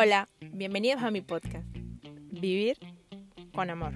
Hola, bienvenidos a mi podcast, Vivir con Amor.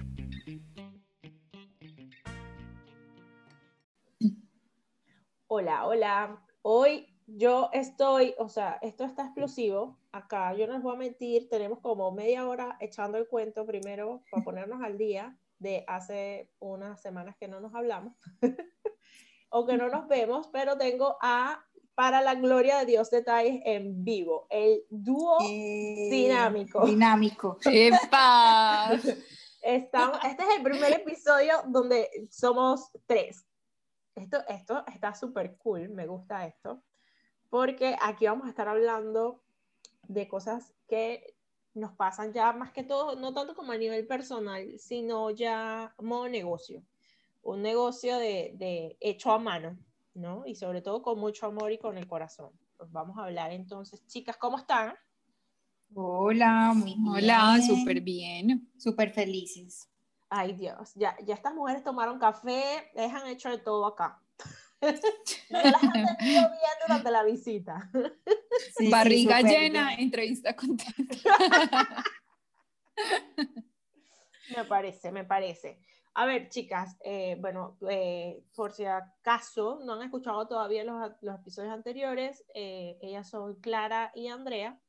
Hola, hola. Hoy yo estoy, o sea, esto está explosivo. Acá, yo no les voy a mentir, tenemos como media hora echando el cuento primero para ponernos al día de hace unas semanas que no nos hablamos o que no nos vemos, pero tengo a para la gloria de Dios detalles en vivo, el dúo Eh, dinámico. Dinámico. ¡Epa! Estamos, este es el primer episodio donde somos tres. Esto, esto está súper cool, me gusta esto, porque aquí vamos a estar hablando de cosas que nos pasan ya más que todo, no tanto como a nivel personal, sino ya modo negocio. Un negocio de, de hecho a mano, ¿no? Y sobre todo con mucho amor y con el corazón. Pues vamos a hablar entonces, chicas, ¿cómo están? Hola, muy bien. Hola, súper bien. Súper felices. Ay Dios, ya, ya estas mujeres tomaron café, les han hecho de todo acá. No las han tenido bien durante la visita. Sí, Barriga llena, bien. entrevista contenta. Me parece, me parece. A ver, chicas, eh, bueno, eh, por si acaso no han escuchado todavía los, los episodios anteriores, eh, ellas son Clara y Andrea,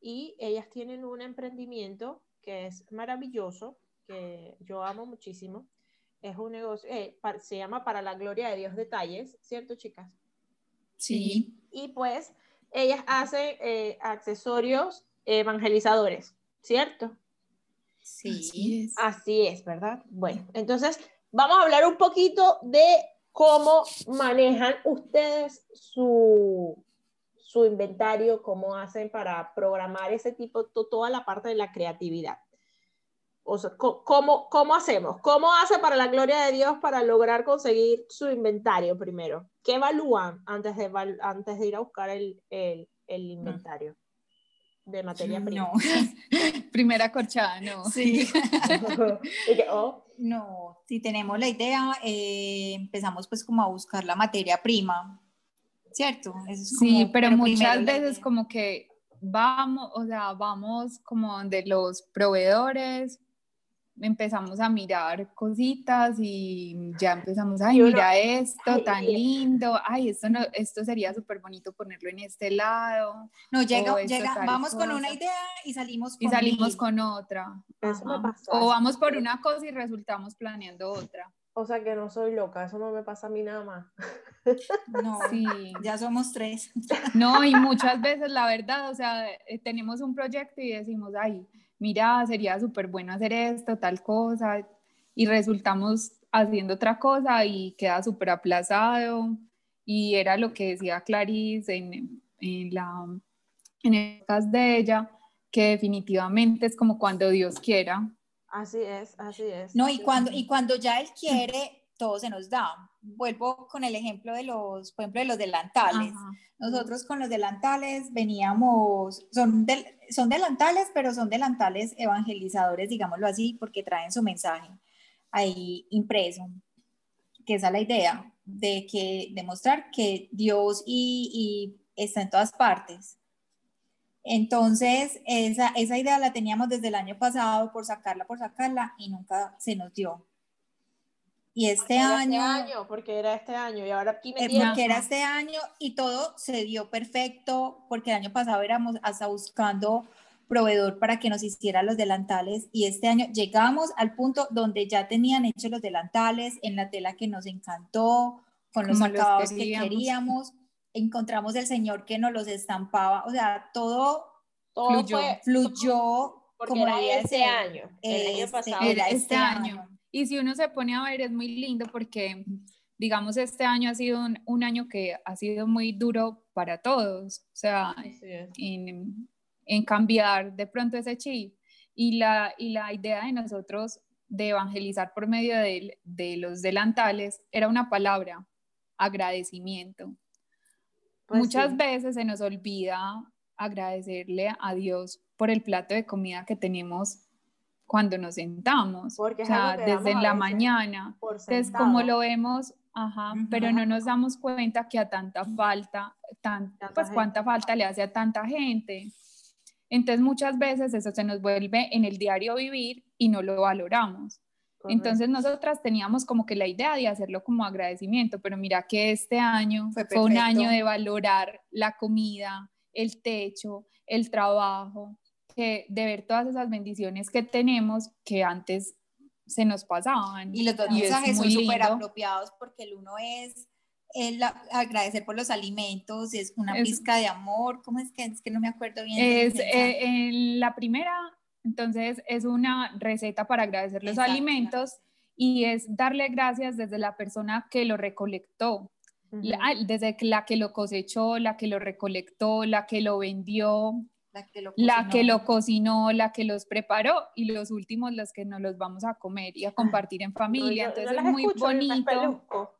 y ellas tienen un emprendimiento que es maravilloso, que yo amo muchísimo. Es un negocio, se llama Para la Gloria de Dios Detalles, ¿cierto, chicas? Sí. y pues ellas hacen accesorios evangelizadores, ¿cierto? Sí. Así es. Así es, ¿verdad? Bueno, entonces vamos a hablar un poquito de cómo manejan ustedes su, su inventario, cómo hacen para programar ese tipo, to- toda la parte de la creatividad. O sea, ¿cómo, ¿cómo hacemos? ¿Cómo hace para la gloria de Dios para lograr conseguir su inventario primero? ¿Qué evalúan antes de, antes de ir a buscar el, el, el inventario de materia prima? No, Primera corchada, no. sí. Oh, No, si tenemos la idea, eh, empezamos pues como a buscar la materia prima, ¿cierto? Eso es Sí, como- pero, primero muchas veces como que vamos, o sea, vamos como de los proveedores, empezamos a mirar cositas y ya empezamos, ay, mira esto, ay, tan lindo, ay, esto, no, esto sería súper bonito ponerlo en este lado, No, llega, llega, vamos con cosa. una idea y salimos con y salimos mil. con otra. Eso me pasa. O vamos por una cosa y resultamos planeando otra. O sea que no soy loca, eso no me pasa a mí nada más. No, Sí. ya somos tres. No, y muchas veces la verdad, o sea, eh, tenemos un proyecto y decimos, ay, mira, sería súper bueno hacer esto, tal cosa, y resultamos haciendo otra cosa y queda súper aplazado. Y era lo que decía Clarice en, en, la, en el podcast de ella, que definitivamente es como cuando Dios quiera. Así es, así es. No, y cuando, y cuando ya él quiere, todo se nos da. Vuelvo con el ejemplo de los, por ejemplo, de los delantales. Ajá. Nosotros con los delantales veníamos, son, son delantales, pero son delantales evangelizadores, digámoslo así, porque traen su mensaje ahí impreso, que esa es la idea, de que demostrar que Dios y, y está en todas partes. Entonces, esa, esa idea la teníamos desde el año pasado por sacarla, por sacarla, y nunca se nos dio. Y este Era año, porque era este año, y ahora aquí me eh, tienen. porque era este año y todo se dio perfecto, porque el año pasado éramos hasta buscando proveedor para que nos hiciera los delantales y este año llegamos al punto donde ya tenían hechos los delantales en la tela que nos encantó, con los acabados que queríamos. encontramos el señor que nos los estampaba, o sea, todo todo fluyó, fue, fluyó porque como era este año, el año Este- pasado. era este este año. año. Y si uno se pone a ver, es muy lindo porque, digamos, este año ha sido un, un año que ha sido muy duro para todos, o sea, en, en cambiar de pronto ese chip. Y la, y la idea de nosotros de evangelizar por medio de, de los delantales era una palabra, agradecimiento. Pues Muchas sí. veces se nos olvida agradecerle a Dios por el plato de comida que tenemos cuando nos sentamos, Porque o sea, desde la mañana. Entonces, como lo vemos, ajá, pero Ujú. no nos damos cuenta que a tanta falta, tan, Tanta pues gente. cuánta falta le hace a tanta gente. Entonces muchas veces eso se nos vuelve en el diario vivir y no lo valoramos. Entonces nosotras teníamos como que la idea de hacerlo como agradecimiento, pero mira que este año fue, fue un año de valorar la comida, el techo, el trabajo, que de ver todas esas bendiciones que tenemos que antes se nos pasaban. Y los dos mensajes son súper apropiados porque el uno es el agradecer por los alimentos, es una pizca de amor, ¿cómo es que es que no me acuerdo bien? Es eh, en la primera, entonces es una receta para agradecer los alimentos y es darle gracias desde la persona que lo recolectó, desde la que lo cosechó, la que lo recolectó, la que lo vendió, la que, lo la que lo cocinó, la que los preparó y los últimos los que nos los vamos a comer y a compartir en familia. Entonces es muy bonito.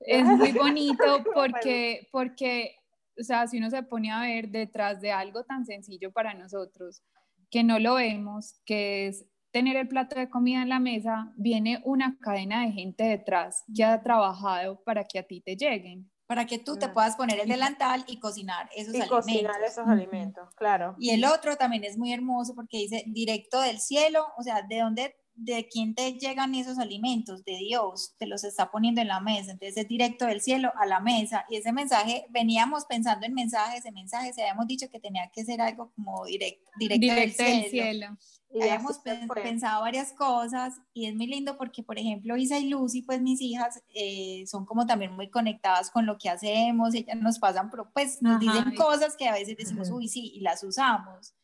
Es muy bonito porque, porque, o sea, si uno se pone a ver detrás de algo tan sencillo para nosotros, que no lo vemos, que es tener el plato de comida en la mesa, viene una cadena de gente detrás que ha trabajado para que a ti te lleguen para que tú te puedas poner el delantal y cocinar esos y alimentos. cocinar esos alimentos, claro. Y el otro también es muy hermoso porque dice directo del cielo, o sea, de dónde, de quién te llegan esos alimentos, de Dios, te los está poniendo en la mesa, entonces es directo del cielo a la mesa. Y ese mensaje, veníamos pensando en mensajes, en mensajes, habíamos dicho que tenía que ser algo como directo, directo, del cielo. hemos pensado varias cosas y es muy lindo porque, por ejemplo, Isa y Lucy, pues mis hijas eh, son como también muy conectadas con lo que hacemos, ellas nos pasan, pues nos dicen cosas que a veces decimos, uy, sí, y las usamos.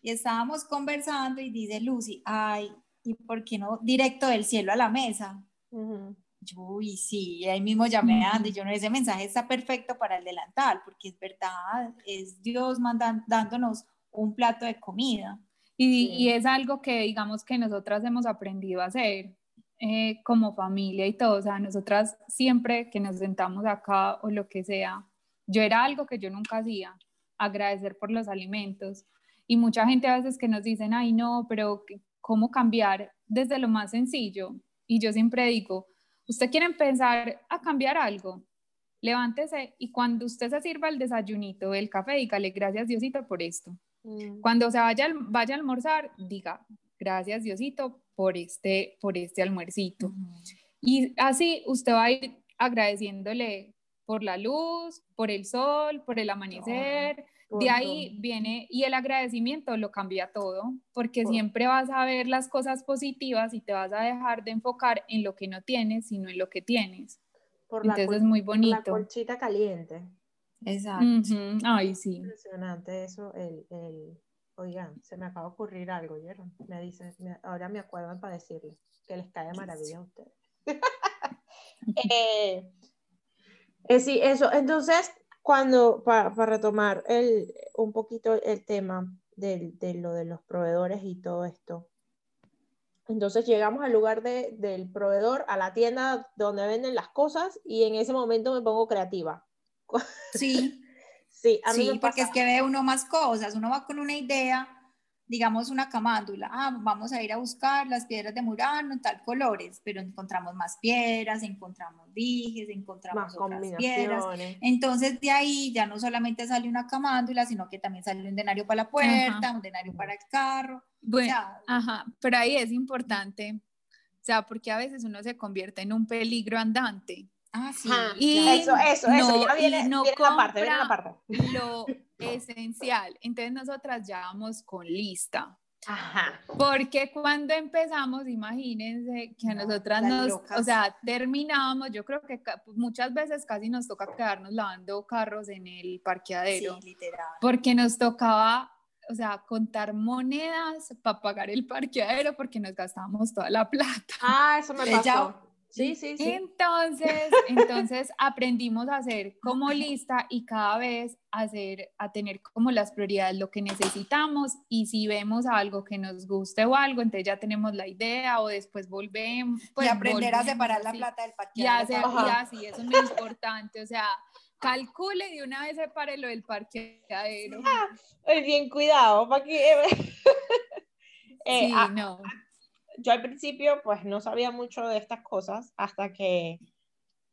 Y estábamos conversando y dice Lucy, ay, ¿y por qué no directo del cielo a la mesa? Yo, uy, sí, ahí mismo llamé a Andy, yo no, ese mensaje está perfecto para el delantal, porque es verdad, es Dios mandando, dándonos un plato de comida. Y, es algo que digamos que nosotras hemos aprendido a hacer eh, como familia y todo. O sea, nosotras siempre que nos sentamos acá o lo que sea, yo era algo que yo nunca hacía, agradecer por los alimentos. Y mucha gente a veces que nos dicen, ay no, pero ¿cómo cambiar desde lo más sencillo? Y yo siempre digo, ¿usted quiere empezar a cambiar algo? Levántese y cuando usted se sirva el desayunito, el café, dígale gracias Diosito por esto. Mm. Cuando se vaya, vaya a almorzar, diga, gracias Diosito por este, por este almuercito. Y así usted va a ir agradeciéndole por la luz, por el sol, por el amanecer. De ahí viene, y el agradecimiento lo cambia todo, porque siempre vas a ver las cosas positivas y te vas a dejar de enfocar en lo que no tienes, sino en lo que tienes. Entonces es muy bonito. la colchita caliente. Exacto. Ay, sí. Impresionante eso, el, el, oigan, se me acaba de ocurrir algo, ¿oyeron? Me dicen, ahora me acuerdan para decirles que les cae maravilla a ustedes. Eh, eh, sí, eso, entonces, cuando, para, retomar el, un poquito el tema de, de, lo de los proveedores y todo esto, entonces llegamos al lugar de, del proveedor, a la tienda donde venden las cosas y en ese momento me pongo creativa Sí. sí, a mí porque es que ve uno más cosas, uno va con una idea, digamos una camándula, ah, vamos a ir a buscar las piedras de Murano en tal colores, pero encontramos más piedras, encontramos dijes, encontramos más otras piedras. Entonces de ahí ya no solamente sale una camándula, sino que también sale un denario para la puerta, un denario para el carro. Bueno, ajá, pero ahí es importante, o sea, porque a veces uno se convierte en un peligro andante. Ah, sí. y eso, eso, eso, ya viene, no viene la parte, viene la parte. Lo esencial. Entonces nosotras ya vamos con lista. Ajá. Porque cuando empezamos, imagínense que a nosotras nos, o sea, terminábamos, yo creo que muchas veces casi nos toca quedarnos lavando carros en el parqueadero. Sí, literal. Porque nos tocaba, o sea, contar monedas para pagar el parqueadero porque nos gastábamos toda la plata. Ah, eso me pasó. Sí, sí, sí. Entonces, entonces aprendimos a hacer como lista y cada vez hacer, a tener como las prioridades, lo que necesitamos y si vemos algo que nos guste o algo, entonces ya tenemos la idea o después volvemos. Pues, y aprender a separar la plata del parqueadero. Ya, sí, eso es muy importante, o sea, calcule de una vez separe lo del parqueadero. Ah, bien cuidado, para que... eh, sí, ah, no yo al principio pues no sabía mucho de estas cosas hasta que,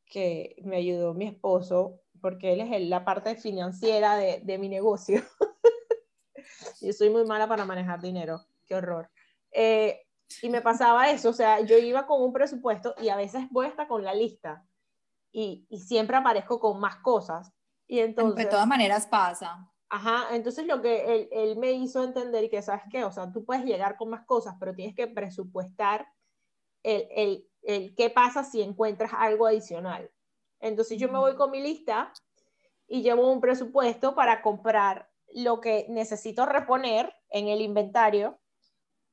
que me ayudó mi esposo, porque él es la parte financiera de, de mi negocio. Yo soy muy mala para manejar dinero, qué horror. Eh, y me pasaba eso, o sea, yo iba con un presupuesto y a veces voy hasta con la lista y, y siempre aparezco con más cosas. Y entonces... De todas maneras pasa. Ajá, entonces lo que él, él, me hizo entender y que, ¿sabes qué? O sea, tú puedes llegar con más cosas, pero tienes que presupuestar el, el, el qué pasa si encuentras algo adicional. Entonces yo me voy con mi lista y llevo un presupuesto para comprar lo que necesito reponer en el inventario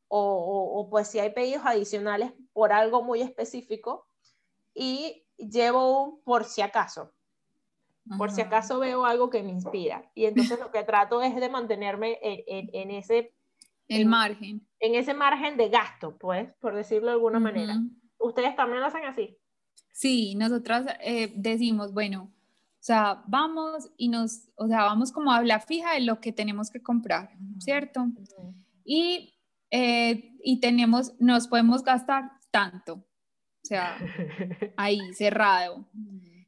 o, pues si hay pedidos adicionales por algo muy específico y llevo un por si acaso. Por si acaso veo algo que me inspira. Y entonces lo que trato es de mantenerme en, ese... El margen. En ese margen de gasto, pues, por decirlo de alguna manera. ¿Ustedes también lo hacen así? Sí, nosotras eh, decimos, bueno, o sea, vamos y nos, o sea, vamos como a la fija de lo que tenemos que comprar, ¿cierto? Y eh, y tenemos, nos podemos gastar tanto, o sea, ahí cerrado.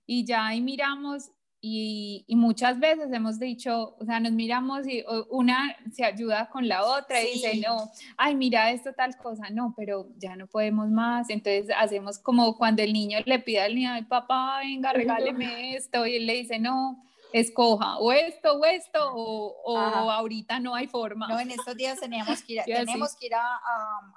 Y ya ahí miramos y, y, muchas veces hemos dicho, o sea, nos miramos y una se ayuda con la otra y dice, no, ay, mira esto tal cosa, no, pero ya no podemos más. Entonces hacemos como cuando el niño le pide al niño, ay, papá, venga, regáleme esto, y él le dice, no, escoja o esto o esto o, ahorita no hay forma. No, en estos días teníamos que ir, a, tenemos que ir a,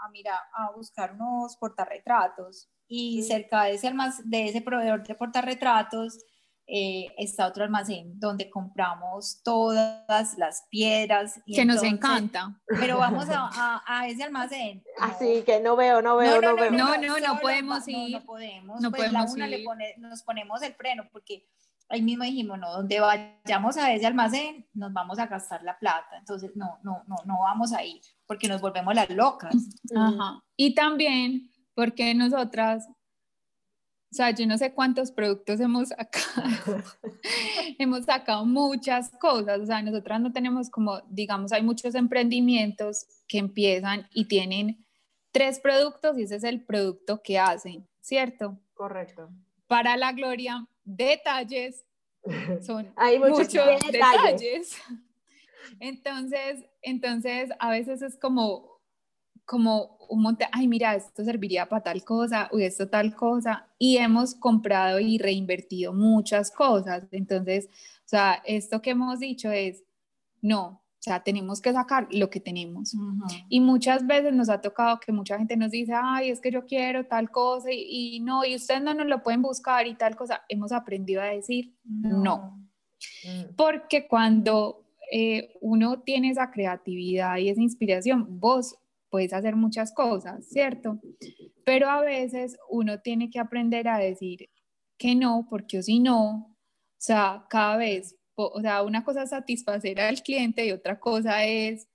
a, mirar, a buscar unos portarretratos. Y cerca de ese, de ese proveedor de portarretratos eh, está otro almacén donde compramos todas las piedras. que nos encanta. Pero vamos a, a, ese almacén. Así que no veo, no veo, no, veo. No, no, no, podemos ir. No, podemos. No pues podemos la una Le pone, nos ponemos el freno porque ahí mismo dijimos, no, donde vayamos a ese almacén, nos vamos a gastar la plata. Entonces, no, no, no, no vamos a ir, porque nos volvemos las locas. Ajá. Y también porque nosotras, o sea, yo no sé cuántos productos hemos sacado, hemos sacado muchas cosas, o sea, nosotras no tenemos como, digamos, hay muchos emprendimientos que empiezan y tienen tres productos y ese es el producto que hacen, ¿cierto? Correcto. Para la gloria detalles, son Hay muchos, detalles. Entonces, entonces, a veces es como, como un monte, ay, mira, esto serviría para tal cosa, o esto tal cosa, y hemos comprado y reinvertido muchas cosas. Entonces, o sea, esto que hemos dicho es, no, o sea, tenemos que sacar lo que tenemos. Y muchas veces nos ha tocado que mucha gente nos dice, ay, es que yo quiero tal cosa y, no, y ustedes no nos lo pueden buscar y tal cosa. Hemos aprendido a decir no. Mm. Porque cuando eh, uno tiene esa creatividad y esa inspiración, vos puedes hacer muchas cosas, ¿cierto? Pero a veces uno tiene que aprender a decir que no, porque o si no, o sea, cada vez o sea, una cosa es satisfacer al cliente y otra cosa es,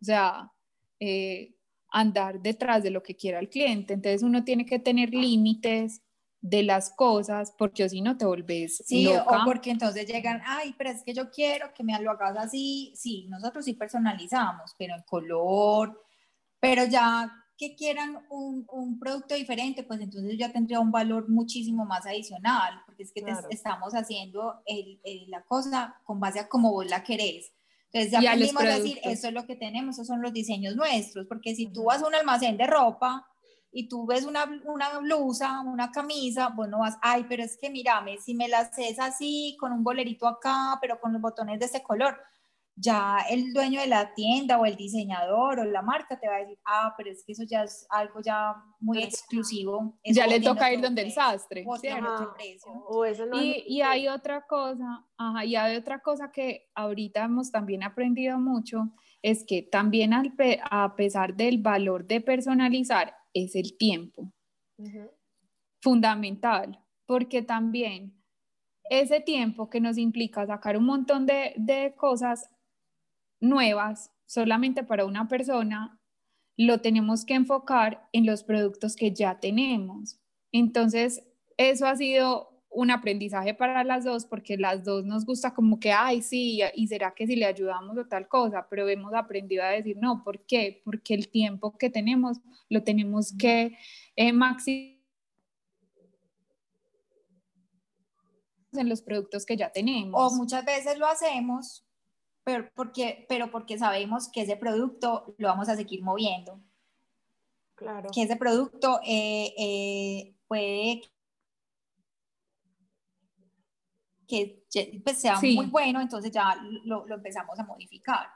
o sea, eh, andar detrás de lo que quiera el cliente. Entonces uno tiene que tener límites de las cosas porque si no te volvés sí, o porque entonces llegan, ay, pero es que yo quiero que me lo hagas así. Sí, nosotros sí personalizamos, pero en color, pero ya que quieran un, un, producto diferente, pues entonces ya tendría un valor muchísimo más adicional, porque es que estamos haciendo el, la cosa con base a cómo vos la querés. Entonces ya aprendimos a decir, eso es lo que tenemos, esos son los diseños nuestros, porque si tú vas a un almacén de ropa y tú ves una, una blusa, una camisa, vos no vas, ay, pero es que mírame, si me la haces así, con un bolerito acá, pero con los botones de ese color, ya el dueño de la tienda o el diseñor o la marca te va a decir, ah, pero es que eso ya es algo ya muy exclusivo. ya le toca ir donde el sastre. y, y hay otra cosa, ajá, y hay otra cosa que ahorita hemos también aprendido mucho, es que también al a pesar del valor de personalizar, es el tiempo. Fundamental, porque también ese tiempo que nos implica sacar un montón de, de cosas nuevas solamente para una persona, lo tenemos que enfocar en los productos que ya tenemos. Entonces, eso ha sido un aprendizaje para las dos porque las dos nos gusta como que, ay, sí, y será que si le ayudamos o tal cosa, pero hemos aprendido a decir, no, ¿por qué? Porque el tiempo que tenemos lo tenemos que eh, maximizar en los productos que ya tenemos. O muchas veces lo hacemos pero porque, pero porque sabemos que ese producto lo vamos a seguir moviendo. Claro. Que ese producto eh, eh, puede que pues, sea muy bueno, entonces ya lo, lo, empezamos a modificar.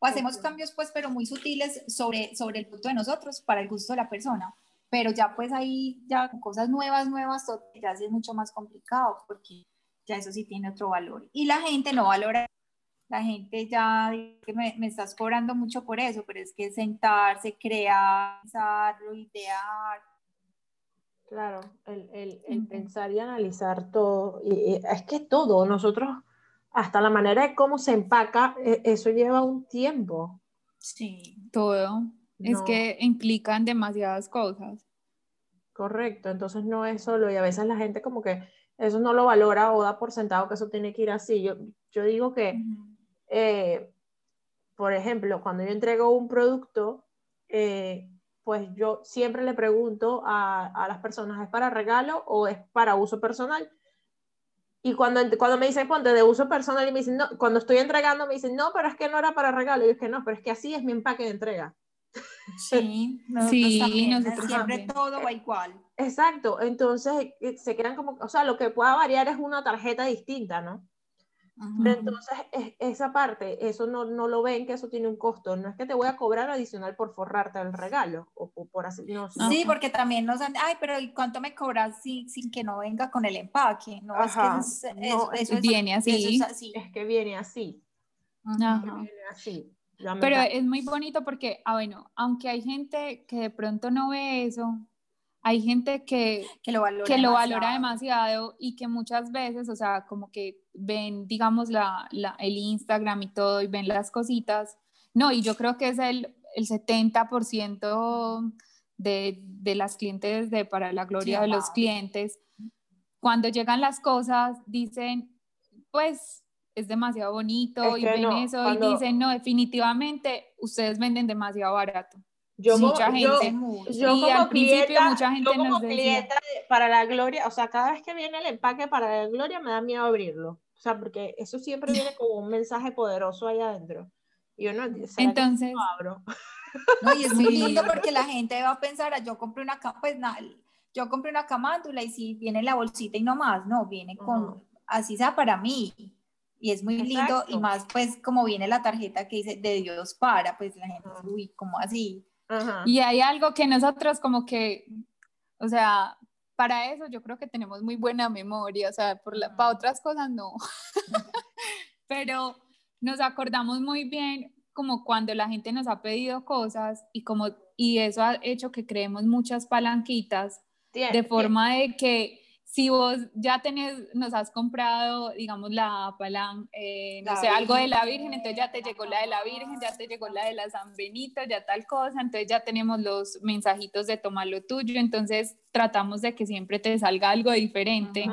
O hacemos cambios, pues, pero muy sutiles sobre, sobre el punto de nosotros, para el gusto de la persona. Pero ya, pues, ahí, ya cosas nuevas, nuevas, ya sí es mucho más complicado, porque ya eso sí tiene otro valor. Y la gente no valora, la gente ya que me, me estás cobrando mucho por eso, pero es que sentarse, crear, pensarlo, idear, Claro, el, el, el pensar y analizar todo. Y, es que todo, nosotros, hasta la manera de cómo se empaca, e, eso lleva un tiempo. Sí, todo. Es que implican demasiadas cosas. Correcto, entonces no es solo, y a veces la gente como que eso no lo valora o da por sentado que eso tiene que ir así. Yo, yo digo que, eh, por ejemplo, cuando yo entrego un producto, eh, pues yo siempre le pregunto a, las personas, ¿es para regalo o es para uso personal? Y cuando, cuando me dicen, ponte de uso personal, y me dicen, no, cuando estoy entregando, me dicen, no, pero es que no era para regalo. Y yo es que no, pero es que así es mi empaque de entrega. Sí, sí, nosotros siempre todo va igual. Exacto, entonces eh, se quedan como, o sea, lo que pueda variar es una tarjeta distinta, ¿no? Entonces, esa parte, eso no, no, lo ven que eso tiene un costo. No es que te voy a cobrar adicional por forrarte el regalo o, por así. No, sí, porque también nos han, ay, pero ¿y cuánto me cobras sin, sin que no venga con el empaque? No, es que eso, es, viene así. es, que viene así. viene así. Pero es muy bonito porque, ah, bueno, aunque hay gente que de pronto no ve eso, hay gente que, que, lo, valora, que lo valora demasiado y que muchas veces, o sea, como que ven, digamos, la, la, el Instagram y todo y ven las cositas. No, y yo creo que es el, el 70% de, de, las clientes de Para la Gloria de los clientes. Cuando llegan las cosas, dicen, pues es demasiado bonito y ven eso y dicen, no, definitivamente ustedes venden demasiado barato. Yo mucha como, gente, yo, como al clienta, mucha gente yo como clienta para la gloria, o sea, cada vez que viene el empaque para la gloria me da miedo abrirlo, o sea, porque eso siempre viene como un mensaje poderoso ahí adentro. Y yo no, entonces, no abro? No, y es muy lindo porque la gente va a pensar, ah, yo compré una, pues nada, yo compré una camándula y si viene la bolsita y no más, no, viene con, así sea para mí. Y es muy lindo y más pues como viene la tarjeta que dice de Dios para, pues la gente, uy, como así? Y hay algo que nosotros como que, o sea, para eso yo creo que tenemos muy buena memoria, o sea, por la, para otras cosas no. Pero nos acordamos muy bien como cuando la gente nos ha pedido cosas y como y eso ha hecho que creemos muchas palanquitas de forma de que si vos ya tenés, nos has comprado, digamos, la palanca, eh, no sé, algo de la Virgen, entonces ya te llegó la de la Virgen, ya te llegó la de la San Benito, ya tal cosa, entonces ya tenemos los mensajitos de tomar lo tuyo, entonces tratamos de que siempre te salga algo diferente.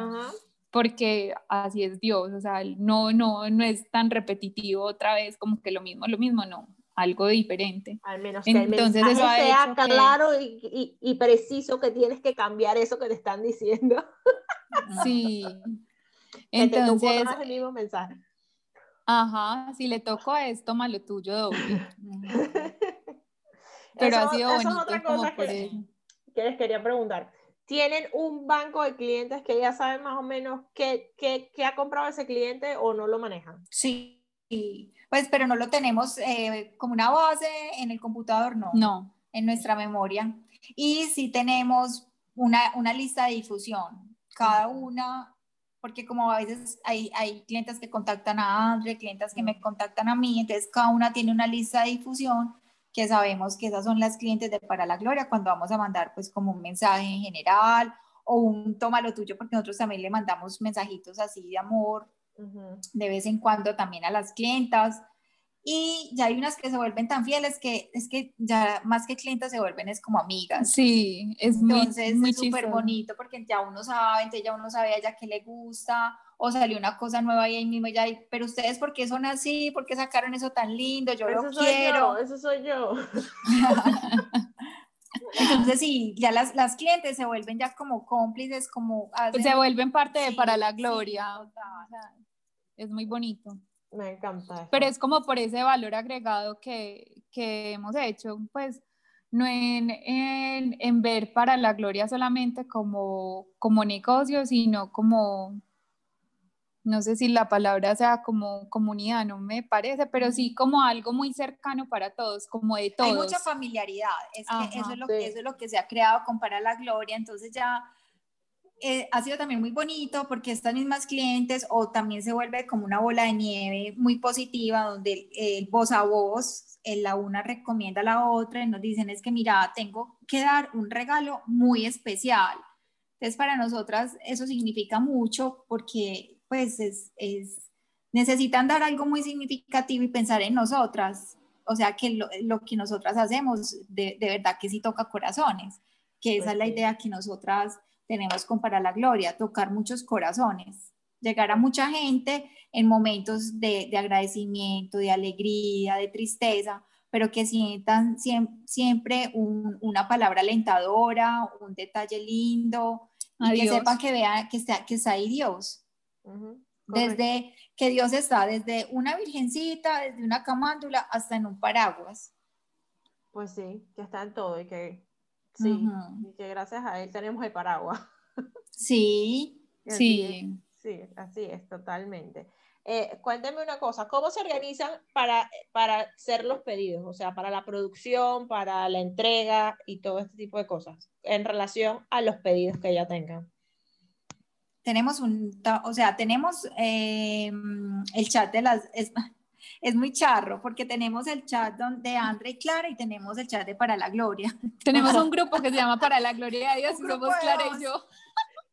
Porque así es Dios, o sea, no, no, no es tan repetitivo otra vez como que lo mismo, lo mismo, no, algo diferente. Al menos que Entonces, el eso sea claro y, y, preciso que tienes que cambiar eso que te están diciendo. Sí. Entonces. Te el mismo mensaje. Ajá, si le tocó es, toma lo tuyo doble. Pero ha sido bonito como por que, que les quería preguntar. ¿Tienen un banco de clientes que ya saben más o menos qué, qué, qué ha comprado ese cliente o no lo manejan? Sí, pues, pero no lo tenemos eh, como una base en el computador, no. No. En nuestra memoria. Y sí tenemos una, una lista de difusión. Cada una, porque como a veces hay, hay clientes que contactan a Andre, clientes que me contactan a mí, entonces cada una tiene una lista de difusión que sabemos que esas son las clientes de Para la Gloria cuando vamos a mandar pues como un mensaje en general o un toma lo tuyo porque nosotros también le mandamos mensajitos así de amor de vez en cuando también a las clientas. Y ya hay unas que se vuelven tan fieles que es que ya más que clientes se vuelven es como amigas. Sí, es Entonces muy, es súper bonito porque ya uno sabe, entonces ya uno sabe a ella qué le gusta o salió una cosa nueva y ahí mismo ya, pero ustedes por qué son así, por qué sacaron eso tan lindo, yo lo quiero. eso soy yo. Entonces, sí, ya las, las clientes se vuelven ya como cómplices, como... se vuelven parte de Para la Gloria es muy bonito. Me encanta. Pero es como por ese valor agregado que, que hemos hecho, pues no en, en, en, ver para la gloria solamente como, como negocio, sino como, no sé si la palabra sea como comunidad, no me parece, pero sí como algo muy cercano para todos, como de todos. Hay mucha familiaridad, es que eso, es lo, eso es lo que se ha creado con Para la Gloria, entonces ya eh, ha sido también muy bonito porque estas mismas clientes o también se vuelve como una bola de nieve muy positiva donde el, voz a voz, la una recomienda a la otra y nos dicen es que mira, tengo que dar un regalo muy especial. Entonces para nosotras eso significa mucho porque pues es, es necesitan dar algo muy significativo y pensar en nosotras. O sea que lo, lo que nosotras hacemos de, de, verdad que sí toca corazones, que esa es la pues idea que nosotras tenemos con Para la Gloria, tocar muchos corazones, llegar a mucha gente en momentos de, de agradecimiento, de alegría, de tristeza, pero que sientan siempre, un, una palabra alentadora, un detalle lindo, y que sepan que vean que está, que está ahí Dios. desde que Dios está, desde una virgencita, desde una camándula, hasta en un paraguas. Pues sí, que está en todo y que Sí, y que gracias a él tenemos el paraguas. Sí, sí. sí, así es, totalmente. Eh, cuénteme una cosa, ¿cómo se organizan para, para hacer los pedidos? O sea, para la producción, para la entrega y todo este tipo de cosas en relación a los pedidos que ya tengan. Tenemos un, o sea, tenemos eh, el chat de las, es muy charro porque tenemos el chat de André y Clara y tenemos el chat de Para la Gloria. Tenemos un grupo que se llama Para la Gloria de Dios y somos Clara y yo.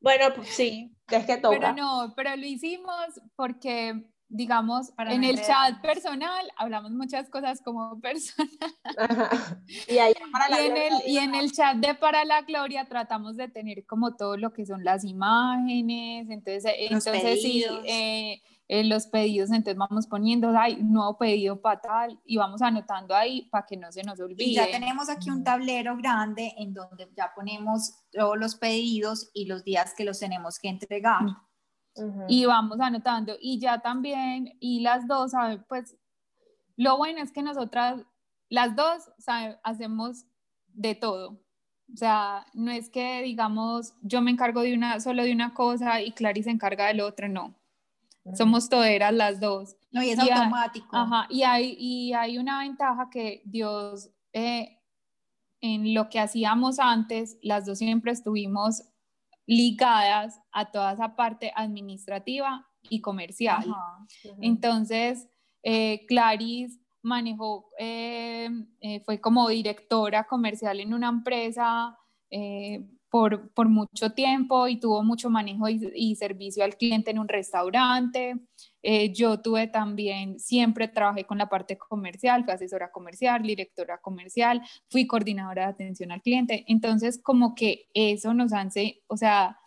Bueno, pues sí, es que toca. Pero no, pero lo hicimos porque digamos, en el chat personal hablamos muchas cosas como personal. Y, en el, y, en el, chat de Para la Gloria tratamos de tener como todo lo que son las imágenes, entonces, entonces sí, eh, eh, los pedidos, entonces vamos poniendo, hay nuevo pedido para tal y vamos anotando ahí para que no se nos olvide. Y ya tenemos aquí un tablero grande en donde ya ponemos todos los pedidos y los días que los tenemos que entregar. Y vamos anotando. Y ya también, y las dos, pues lo bueno es que nosotras, las dos, hacemos de todo. O sea, no es que digamos, yo me encargo de una, solo de una cosa y Clarice se encarga del otro, no somos toderas las dos. No, y es automático. ajá, y hay, y hay una ventaja que Dios, eh, en lo que hacíamos antes, las dos siempre estuvimos ligadas a toda esa parte administrativa y comercial. Entonces, eh, Clarice manejó, eh, eh, fue como directora comercial en una empresa por, mucho tiempo y tuvo mucho manejo y, servicio al cliente en un restaurante. Eh, yo tuve también, siempre trabajé con la parte comercial, fui asesora comercial, directora comercial, fui coordinadora de atención al cliente. Entonces, como que eso nos hace, o sea,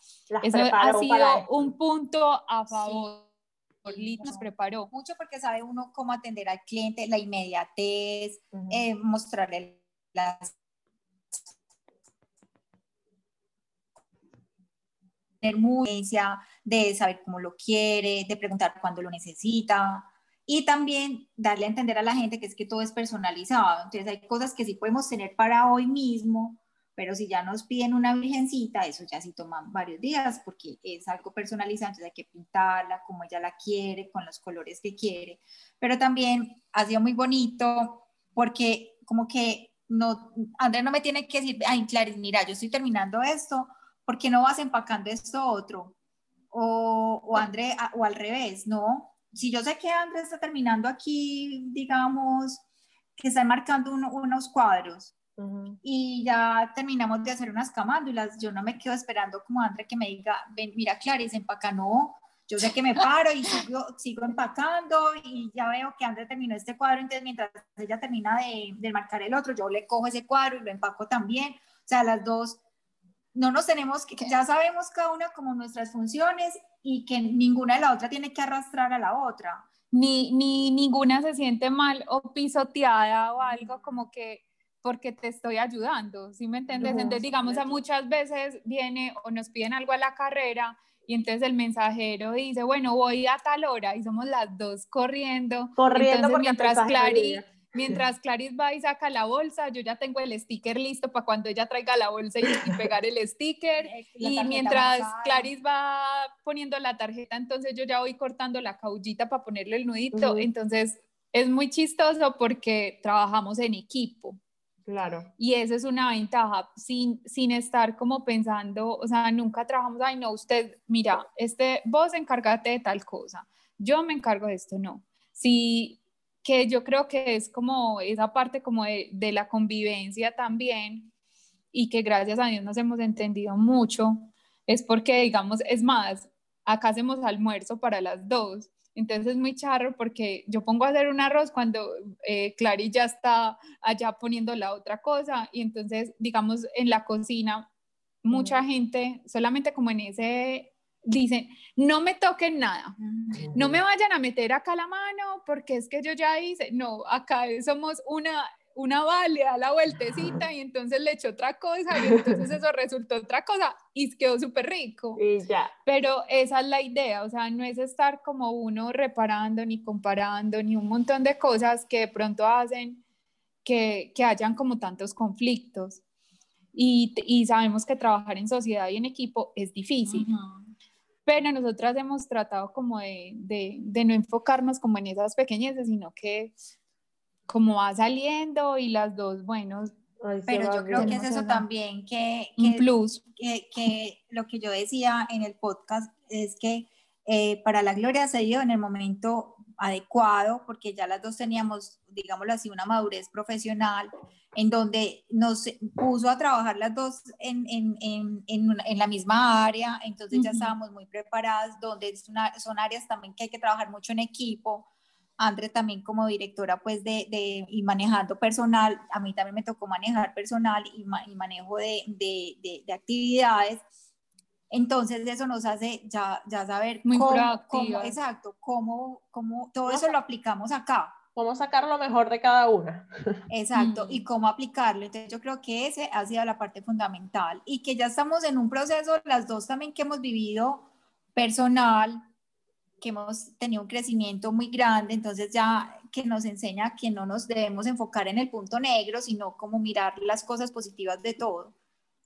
eso ha sido un punto a favor. Sí nos preparó. Mucho porque sabe uno cómo atender al cliente, la inmediatez, eh, mostrarle las tener mucha de saber cómo lo quiere, de preguntar cuándo lo necesita y también darle a entender a la gente que es que todo es personalizado. Entonces hay cosas que sí podemos tener para hoy mismo, pero si ya nos piden una virgencita, eso ya sí toma varios días porque es algo personalizado, entonces hay que pintarla como ella la quiere, con los colores que quiere. Pero también ha sido muy bonito porque como que no, Andrés no me tiene que decir, ay, Clarice, mira, yo estoy terminando esto, ¿por qué no vas empacando esto otro? O, o André, o al revés, ¿no? Si yo sé que André está terminando aquí, digamos, que está marcando unos cuadros y ya terminamos de hacer unas camándulas, yo no me quedo esperando como André que me diga, ven, mira Clarice, empaca, no, yo sé que me paro y sigo, sigo, empacando y ya veo que André terminó este cuadro, entonces mientras ella termina de, de, marcar el otro, yo le cojo ese cuadro y lo empaco también. O sea, las dos no nos tenemos que, ya sabemos cada una como nuestras funciones y que ninguna de la otra tiene que arrastrar a la otra. Ni, ni ninguna se siente mal o pisoteada o algo como que porque te estoy ayudando, ¿sí me entiendes? Entonces, digamos, a muchas veces viene o nos piden algo a la carrera y entonces el mensajero dice, bueno, voy a tal hora y somos las dos corriendo. Corriendo entonces, mientras Clary, mientras Clarice va y saca la bolsa, yo ya tengo el sticker listo para cuando ella traiga la bolsa y, pegar el sticker. y mientras Clarice va poniendo la tarjeta, entonces yo ya voy cortando la caullita para ponerle el nudito. Entonces es muy chistoso porque trabajamos en equipo. Claro. Y esa es una ventaja, sin, sin estar como pensando, o sea, nunca trabajamos, ay, no, usted, mira, este, vos encárgate de tal cosa, yo me encargo de esto, no. Sí, que yo creo que es como esa parte como de, de la convivencia también y que gracias a Dios nos hemos entendido mucho, es porque, digamos, es más, acá hacemos almuerzo para las dos. Entonces es muy charro porque yo pongo a hacer un arroz cuando eh, Clary ya está allá poniendo la otra cosa y entonces, digamos, en la cocina, mucha gente solamente como en ese dicen, no me toquen nada, no me vayan a meter acá la mano porque es que yo ya hice, no, acá somos una una vale, a la vueltecita y entonces le echó otra cosa y entonces eso resultó otra cosa y quedó súper rico. Y ya. Pero esa es la idea, o sea, no es estar como uno reparando ni comparando ni un montón de cosas que de pronto hacen que, que hayan como tantos conflictos. Y, y, sabemos que trabajar en sociedad y en equipo es difícil. Pero nosotras hemos tratado como de, de, de no enfocarnos como en esas pequeñeces, sino que como va saliendo y las dos, bueno. Pero yo creo que es eso también, que, Un plus. Que, que, lo que yo decía en el podcast es que eh, para la Gloria se dio en el momento adecuado, porque ya las dos teníamos, digámoslo así, una madurez profesional, en donde nos puso a trabajar las dos en, en, en, en la misma área, entonces ya estábamos muy preparadas, donde son áreas también que hay que trabajar mucho en equipo, Andre también como directora pues de, de, y manejando personal, a mí también me tocó manejar personal y, y manejo de, de, de, actividades. Entonces eso nos hace ya, ya saber Muy cómo, cómo, exacto, cómo, cómo todo eso lo aplicamos acá. Cómo sacar lo mejor de cada una. Exacto, y cómo aplicarlo. Entonces yo creo que ese ha sido la parte fundamental y que ya estamos en un proceso, las dos también que hemos vivido personal, que hemos tenido un crecimiento muy grande, entonces ya que nos enseña que no nos debemos enfocar en el punto negro, sino como mirar las cosas positivas de todo.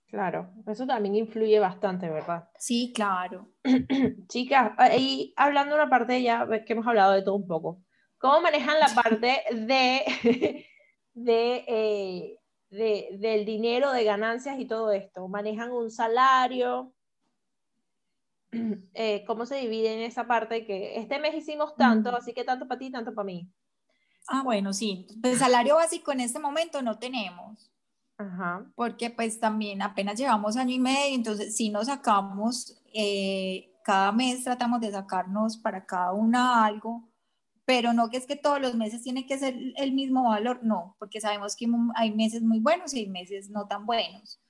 Claro, eso también influye bastante, ¿verdad? Sí, claro. Chicas, y hablando una parte ya que hemos hablado de todo un poco, ¿cómo manejan la parte de, de, eh, de, del dinero, de ganancias y todo esto? ¿Manejan un salario? Eh, cómo se divide en esa parte que este mes hicimos tanto, así que tanto para ti, tanto para mí. Ah, bueno, sí. El salario básico en este momento no tenemos. Ajá. Porque pues también apenas llevamos año y medio, entonces si nos sacamos, eh, cada mes tratamos de sacarnos para cada una algo, pero no que es que todos los meses tiene que ser el mismo valor, no, porque sabemos que hay meses muy buenos y hay meses no tan buenos.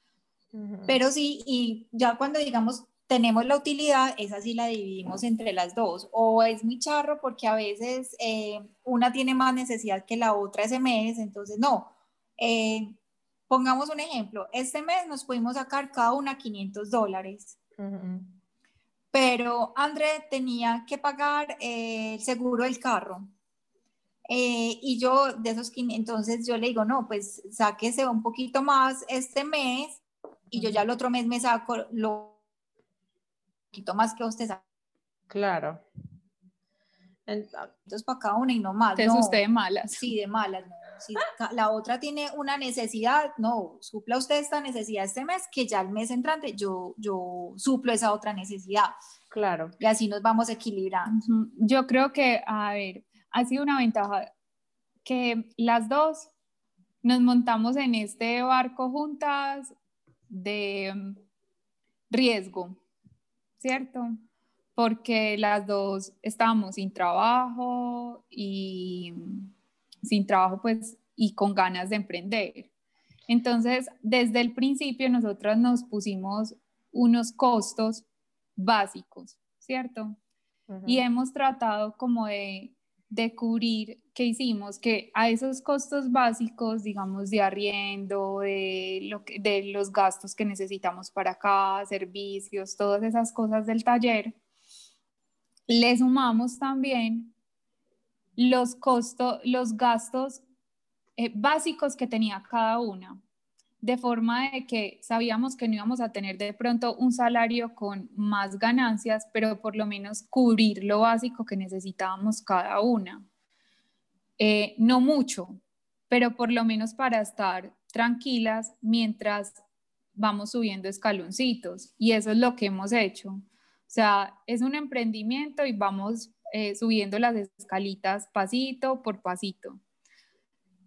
Pero sí, y ya cuando digamos tenemos la utilidad, esa sí la dividimos entre las dos. O es muy charro porque a veces eh, una tiene más necesidad que la otra ese mes, entonces no. Eh, pongamos un ejemplo, este mes nos pudimos sacar cada una 500 dólares. Pero André tenía que pagar eh, el seguro del carro. y yo de esos 500, entonces yo le digo, no, pues sáquese un poquito más este mes y yo ya el otro mes me saco lo poquito más que usted Claro. Entonces, para cada una y no más. Entonces, usted de malas. Sí, de malas. Si la otra tiene una necesidad, no, supla usted esta necesidad este mes, que ya el mes entrante yo, yo suplo esa otra necesidad. Claro. Y así nos vamos equilibrando. Yo creo que, a ver, ha sido una ventaja que las dos nos montamos en este barco juntas de mm, riesgo. ¿cierto? Porque las dos estábamos sin trabajo y sin trabajo pues y con ganas de emprender. Entonces, desde el principio nosotras nos pusimos unos costos básicos, ¿cierto? Y hemos tratado como de, de cubrir, ¿qué hicimos? Que a esos costos básicos, digamos, de arriendo, de, lo que, de los gastos que necesitamos para acá, servicios, todas esas cosas del taller, le sumamos también los costos, los gastos eh, básicos que tenía cada una de forma de que sabíamos que no íbamos a tener de pronto un salario con más ganancias, pero por lo menos cubrir lo básico que necesitábamos cada una. Eh, no mucho, pero por lo menos para estar tranquilas mientras vamos subiendo escaloncitos. Y eso es lo que hemos hecho. O sea, es un emprendimiento y vamos eh, subiendo las escalitas pasito por pasito.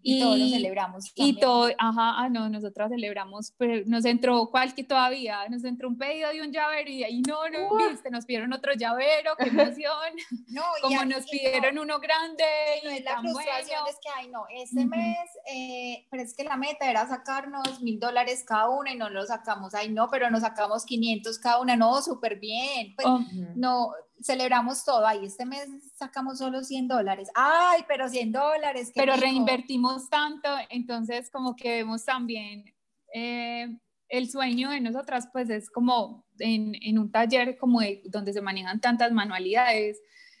Y, todos lo celebramos. Y todo, ajá, ah, no, nosotras celebramos, pero nos entró cualquier todavía, nos entró un pedido de un llavero y ahí no, no, viste, nos pidieron otro llavero, qué emoción. no, Como nos pidieron uno grande. No es la frustración, es que, ay, no, este mes, eh, pero es que la meta era sacarnos mil dólares cada una y no lo sacamos, ay, no, pero nos sacamos 500 cada una, no, súper bien. Pues, oh. no, celebramos todo, ahí este mes sacamos solo 100 dólares, ay, pero 100 dólares. Pero reinvertimos tanto, entonces como que vemos también eh, el sueño de nosotras, pues es como en, en un taller como donde se manejan tantas manualidades,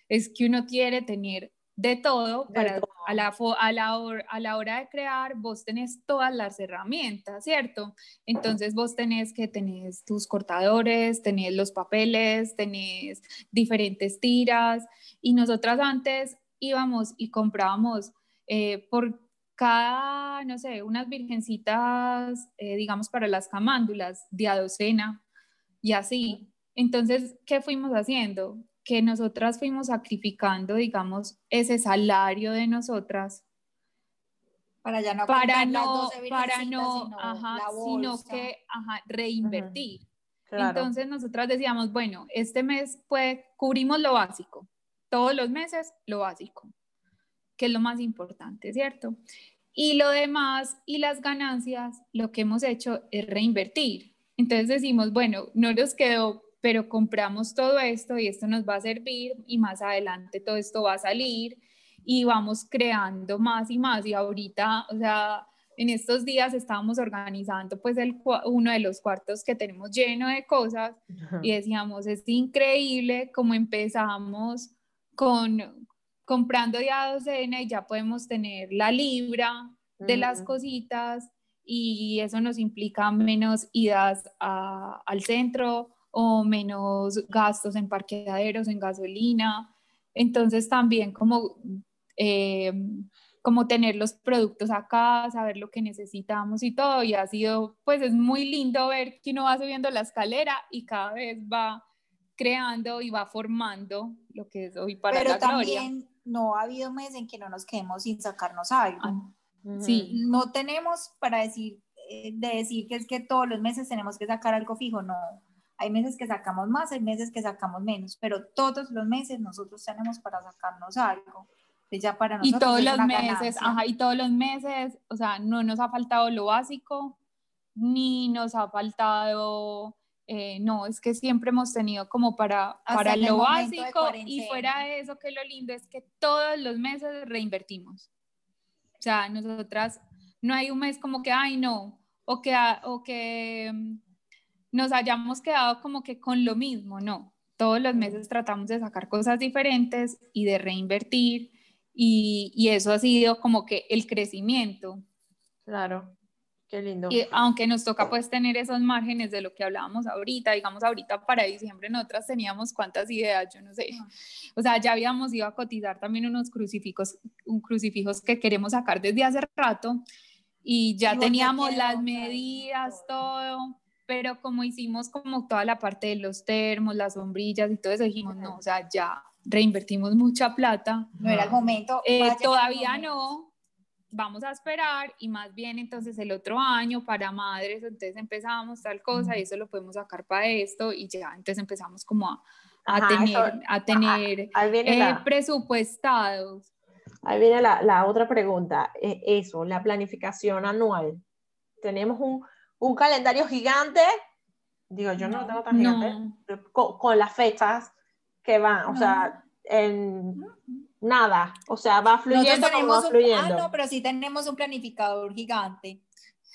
es que uno quiere tener de todo, para, A, la, a, la a la hora de crear vos tenés todas las herramientas, ¿cierto? Entonces vos tenés que tenés tus cortadores, tenés los papeles, tenés diferentes tiras y nosotras antes íbamos y comprábamos eh, por cada, no sé, unas virgencitas, eh, digamos, para las camándulas de a docena y así. Entonces, ¿qué fuimos haciendo? Que nosotras fuimos sacrificando, digamos, ese salario de nosotras para ya no para no para no sino, ajá, sino que ajá, reinvertir. Entonces nosotras decíamos bueno este mes pues cubrimos lo básico todos los meses lo básico que es lo más importante cierto y lo demás y las ganancias lo que hemos hecho es reinvertir entonces decimos bueno no nos quedó pero compramos todo esto y esto nos va a servir y más adelante todo esto va a salir y vamos creando más y más. Y ahorita, o sea, en estos días estábamos organizando pues el, uno de los cuartos que tenemos lleno de cosas y decíamos, es increíble cómo empezamos con comprando ya docena y ya podemos tener la libra de las cositas y eso nos implica menos idas al centro, o menos gastos en parqueaderos, en gasolina. Entonces también como, eh, como tener los productos acá, saber lo que necesitamos y todo. Y ha sido, pues es muy lindo ver que uno va subiendo la escalera y cada vez va creando y va formando lo que es hoy para Pero la también no ha habido meses en que no nos quedemos sin sacarnos algo. Ah, sí. No tenemos para decir, eh, de decir que es que todos los meses tenemos que sacar algo fijo, no hay meses que sacamos más, hay meses que sacamos menos, pero todos los meses nosotros tenemos para sacarnos algo. Ya para nosotros y todos los meses, ajá, y todos los meses, o sea, no nos ha faltado lo básico, ni nos ha faltado, eh, no, es que siempre hemos tenido como para, para lo básico y fuera de eso, que lo lindo es que todos los meses reinvertimos. O sea, nosotras, no hay un mes como que, ay, no, o que, o que mm, nos hayamos quedado como que con lo mismo, no. Todos los meses tratamos de sacar cosas diferentes y de reinvertir y, y eso ha sido como que el crecimiento. Claro, qué lindo. Y aunque nos toca pues tener esos márgenes de lo que hablábamos ahorita, digamos ahorita para diciembre nosotras teníamos cuántas ideas, yo no sé. O sea, ya habíamos ido a cotizar también unos crucifijos, un crucifijos que queremos sacar desde hace rato y ya teníamos las medidas, todo pero como hicimos como toda la parte de los termos, las sombrillas y todo eso, dijimos, no, o sea, ya reinvertimos mucha plata. No era el momento. Eh, todavía no, vamos a esperar y más bien entonces el otro año para madres, entonces empezamos tal cosa y eso lo podemos sacar para esto y ya, entonces empezamos como a, a tener, a tener eh, presupuestados. Ahí viene la, la otra pregunta, eh, eso, la planificación anual. Tenemos un, un calendario gigante, digo, yo no, lo tengo tan gigante, con, las fechas que van, o sea, en, nada, o sea, va fluyendo como va un, fluyendo. ah, no, pero sí tenemos un planificador gigante.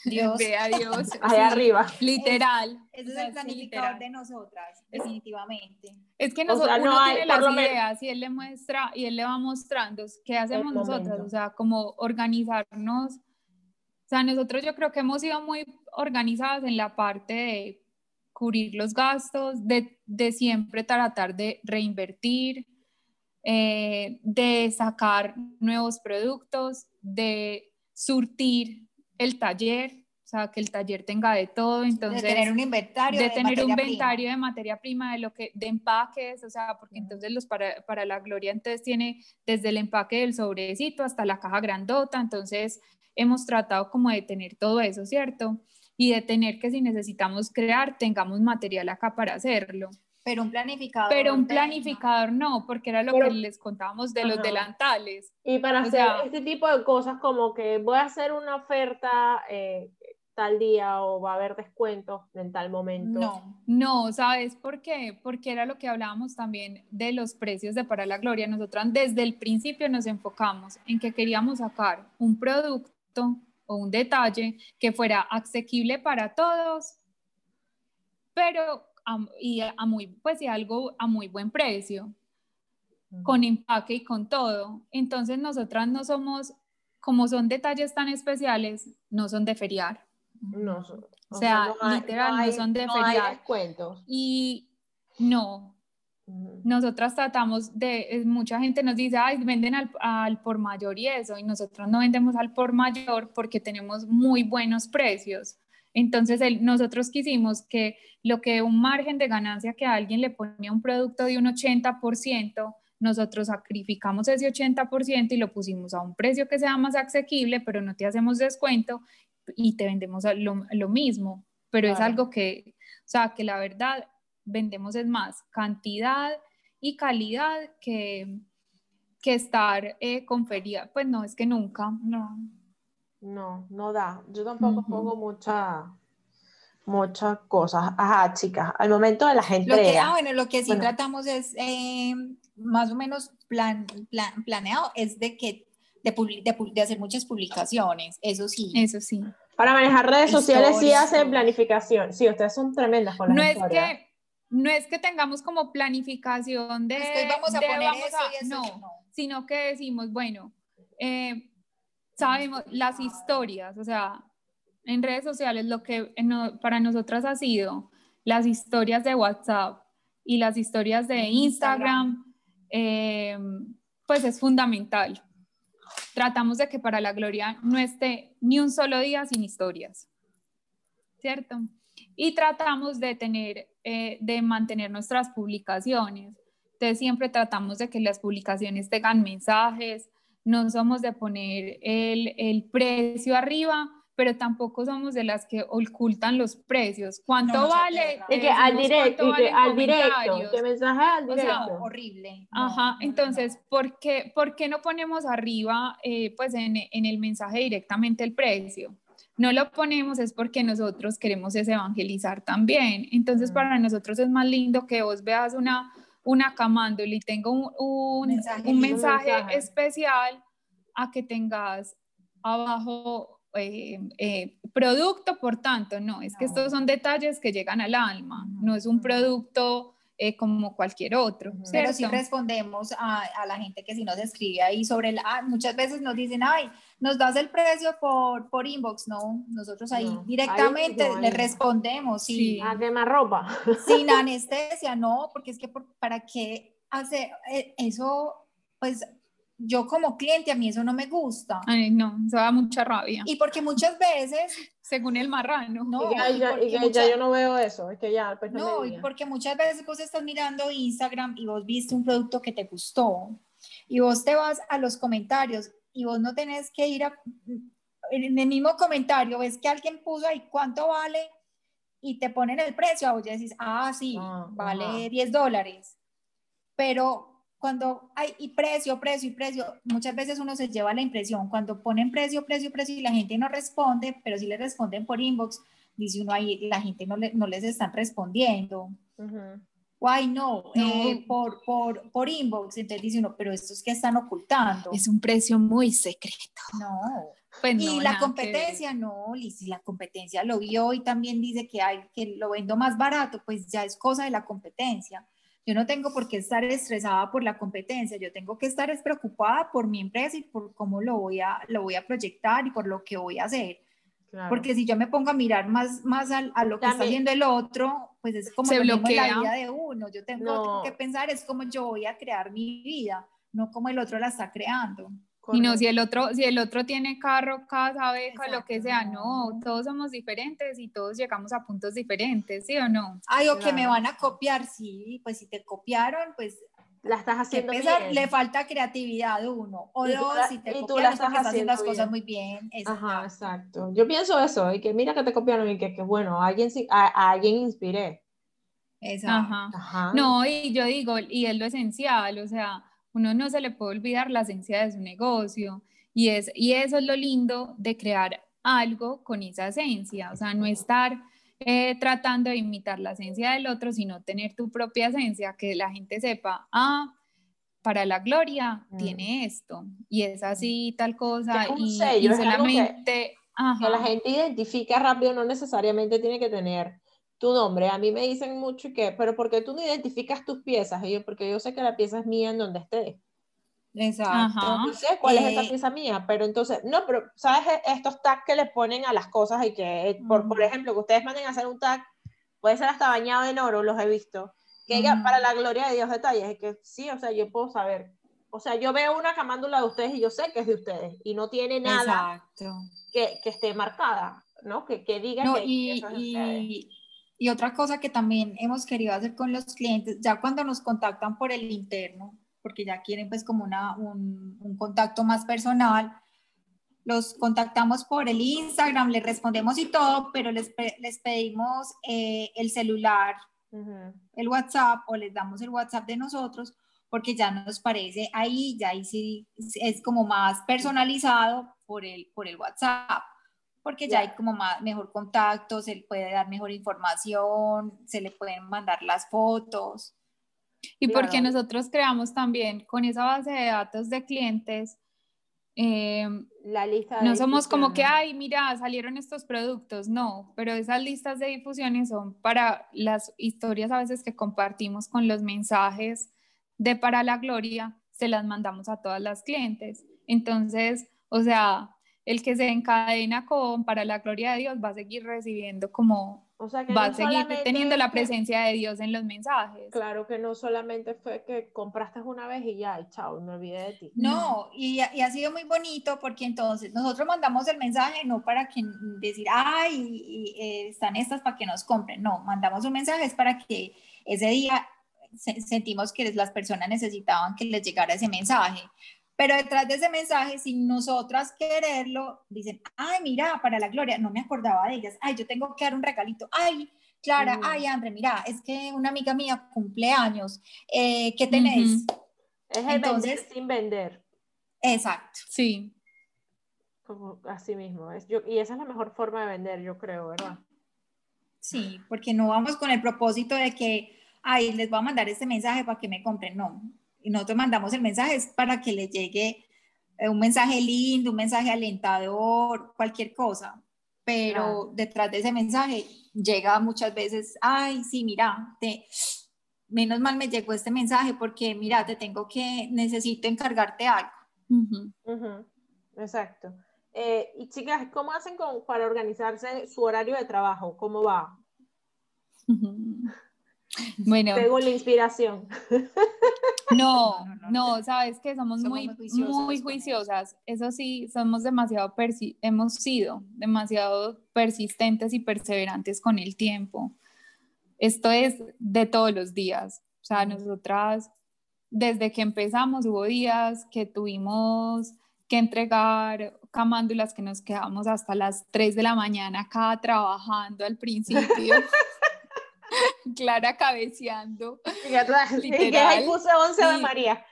Dios. Vea Dios. Ahí arriba. Literal. Ese es el planificador de nosotras, definitivamente. Es que nosotros no tiene las ideas y él le muestra y él le va mostrando qué hacemos nosotras, o sea, como organizarnos. O sea, nosotros yo creo que hemos sido muy organizadas en la parte de cubrir los gastos, de, de siempre tratar de reinvertir, eh, de sacar nuevos productos, de surtir el taller, o sea, que el taller tenga de todo, entonces... De tener un inventario de, tener un inventario de materia prima, de lo que, de empaques, o sea, porque entonces los para, para la Gloria entonces tiene desde el empaque del sobrecito hasta la caja grandota, entonces hemos tratado como de tener todo eso, ¿cierto? Y de tener que si necesitamos crear, tengamos material acá para hacerlo. Pero un planificador. Pero un planificador no, porque era lo que les contábamos de los delantales. Y para hacer este tipo de cosas como que voy a hacer una oferta eh, tal día o va a haber descuentos en tal momento. No, no, ¿sabes por qué? Porque era lo que hablábamos también de los precios de Para la Gloria. Nosotras desde el principio nos enfocamos en que queríamos sacar un producto o un detalle que fuera asequible para todos, pero y a muy, pues y algo a muy buen precio, con empaque y con todo. Entonces nosotras no somos, como son detalles tan especiales, no son de feriar. No O, sea, literal, no, son de feriar. descuentos. Y no, nosotras tratamos de, mucha gente nos dice, ay, venden al, al, por mayor y eso, y nosotros no vendemos al por mayor porque tenemos muy buenos precios. Entonces, nosotros quisimos que lo que un margen de ganancia que alguien le ponía un producto de un 80%, nosotros sacrificamos ese 80% y lo pusimos a un precio que sea más asequible, pero no te hacemos descuento y te vendemos lo, mismo. Pero es algo que, o sea, que la verdad vendemos es más cantidad y calidad que, que estar eh, con feria. Pues no, es que nunca, no. No, no da. Yo tampoco pongo mucha, muchas cosas. Ajá, chicas, al momento de la gente. Lo que, ah, bueno, lo que sí tratamos es eh, más o menos plan, planeado, es de que de, hacer muchas publicaciones, eso sí. Eso sí. Para manejar redes sociales sí hacen planificación. Sí, ustedes son tremendas con las no es que No es que tengamos como planificación de... vamos a poner eso y eso. No, sino que decimos, bueno, eh, sabemos las historias, o sea, en redes sociales lo que para nosotras ha sido las historias de WhatsApp y las historias de Instagram, eh, pues es fundamental. Tratamos de que para la gloria no esté ni un solo día sin historias, ¿cierto? Y tratamos de tener, eh, de mantener nuestras publicaciones. Entonces siempre tratamos de que las publicaciones tengan mensajes, no somos de poner el, el precio arriba, pero tampoco somos de las que ocultan los precios. ¿Cuánto vale? Y que al directo, y que al directo, que mensaje al directo. horrible. Ajá, entonces, ¿por qué, ¿por qué no ponemos arriba, eh, pues en, en, el mensaje directamente el precio? No lo ponemos es porque nosotros queremos es evangelizar también. Entonces, mm. para nosotros es más lindo que vos veas una una camando y tengo un, un, mensaje, un mensaje, especial a que tengas abajo eh, eh, producto, por tanto, no, es que estos son detalles que llegan al alma, no es un producto eh, como cualquier otro. Pero sí respondemos a, a, la gente que si nos escribe ahí sobre el, ah, muchas veces nos dicen, ay, nos das el precio por, por inbox, no, nosotros ahí directamente le respondemos. Sí. A quemar ropa. Sin anestesia, no, porque es que para qué hacer eh, eso, pues yo como cliente a mí eso no me gusta. Ay, no, eso da mucha rabia. Y porque muchas veces, según el marrano, no, y ya, yo no veo eso, es que ya, pues no. No, y porque muchas veces vos estás mirando Instagram y vos viste un producto que te gustó y vos te vas a los comentarios y vos no tenés que ir a, en el mismo comentario, ves que alguien puso ahí cuánto vale y te ponen el precio, a vos ya decís, ah, sí, ah, vale 10 dólares. Pero cuando hay y precio, precio y precio, muchas veces uno se lleva la impresión, cuando ponen precio, precio, precio y la gente no responde, pero si le responden por inbox, dice uno ahí, la gente no, le, no les están respondiendo. Why no, eh, por, por, por inbox. Entonces dice uno, pero estos que están ocultando. Es un precio muy secreto. No. Pues y la competencia, no, si la competencia lo vio y también dice que hay que lo vendo más barato, pues ya es cosa de la competencia. Yo no tengo por qué estar estresada por la competencia, yo tengo que estar preocupada por mi empresa y por cómo lo voy a, lo voy a proyectar y por lo que voy a hacer. Porque si yo me pongo a mirar más, más a, lo que está haciendo el otro, pues es como Se bloquea. la vida de uno. Yo tengo que pensar, es como yo voy a crear mi vida, no como el otro la está creando. Y no, si el otro, si el otro tiene carro, casa, beca, lo que sea, no, todos somos diferentes y todos llegamos a puntos diferentes, ¿sí o no? Ay, o que me van a copiar, sí, pues si te copiaron, pues la estás haciendo bien. Le falta creatividad uno. O dos, si te y tú la estás, haciendo, las cosas muy bien. Ajá, exacto. Yo pienso eso, y que mira que te copiaron y que, que bueno, a alguien, a, alguien inspiré. Exacto. Ajá. No, y yo digo, y es lo esencial, o sea, uno no se le puede olvidar la esencia de su negocio y, es, y eso es lo lindo de crear algo con esa esencia, o sea, no estar eh, tratando de imitar la esencia del otro, sino tener tu propia esencia, que la gente sepa, ah, para la gloria mm. tiene esto y es así tal cosa y, solamente que, que, la gente identifica rápido no necesariamente tiene que tener tu nombre. A mí me dicen mucho que, pero ¿por qué tú no identificas tus piezas? Y yo, porque yo sé que la pieza es mía en donde esté. Exacto. No sé cuál es esa eh, pieza mía, pero entonces, no, pero ¿sabes e, estos tags que le ponen a las cosas y que, eh, por, por ejemplo, que ustedes manden a hacer un tag, puede ser hasta bañado en oro, los he visto, que para la gloria de Dios detalles, es que sí, o sea, yo puedo saber, o sea, yo veo una camándula de ustedes y yo sé que es de ustedes y no tiene nada que, que, esté marcada, ¿no? Que, que diga que, y, eso es y, y otra cosa que también hemos querido hacer con los clientes, ya cuando nos contactan por el interno, porque ya quieren pues como una, un, un contacto más personal, los contactamos por el Instagram, les respondemos y todo, pero les, les pedimos eh, el celular, el WhatsApp o les damos el WhatsApp de nosotros porque ya nos parece ahí, ya ahí sí es como más personalizado por el, por el WhatsApp porque ya hay como más, mejor contacto, se le puede dar mejor información, se le pueden mandar las fotos. Y porque nosotros creamos también con esa base de datos de clientes, em, la lista no somos como que, ay, mira, salieron estos productos, no, pero esas listas de difusiones son para las historias a veces que compartimos con los mensajes de Para la Gloria, se las mandamos a todas las clientes. Entonces, o sea, el que se encadena con para la gloria de Dios va a seguir recibiendo como o sea que va a seguir teniendo la presencia de Dios en los mensajes. Claro que no solamente fue que compraste una vez y ya, y chao, me olvidé de ti. No, y, y, ha sido muy bonito porque entonces nosotros mandamos el mensaje no para que decir, ay, eh, están estas para que nos compren, no, mandamos un mensaje es para que ese día sentimos que las personas necesitaban que les llegara ese mensaje. Pero detrás de ese mensaje, sin nosotras quererlo, dicen, ay, mira, para la gloria, no me acordaba de ellas, ay, yo tengo que dar un regalito, ay, Clara, ay, André, mira, es que una amiga mía cumple años, eh, ¿qué tenés? Es el Entonces, vender sin vender. Exacto. Sí. Como así mismo. Es, yo, y esa es la mejor forma de vender, yo creo, ¿verdad? Sí, porque no vamos con el propósito de que, ay, les voy a mandar este mensaje para que me compren, no y nosotros mandamos el mensaje es para que les llegue eh, un mensaje lindo, un mensaje alentador, cualquier cosa. Pero detrás de ese mensaje llega muchas veces, ay, sí, mira, te, menos mal me llegó este mensaje porque, mira, te tengo que, necesito encargarte algo. Exacto. Eh, y chicas, ¿cómo hacen con, para organizarse su horario de trabajo? ¿Cómo va? Bueno. Según la inspiración. No, no, sabes que somos, muy, muy juiciosas. Eso sí, somos demasiado, hemos sido demasiado persistentes y perseverantes con el tiempo. Esto es de todos los días. O sea, nosotras, desde que empezamos, hubo días que tuvimos que entregar camándulas que nos quedamos hasta las 3 de la mañana acá trabajando al principio. Clara cabeceando. Y ahí puse 11 de María.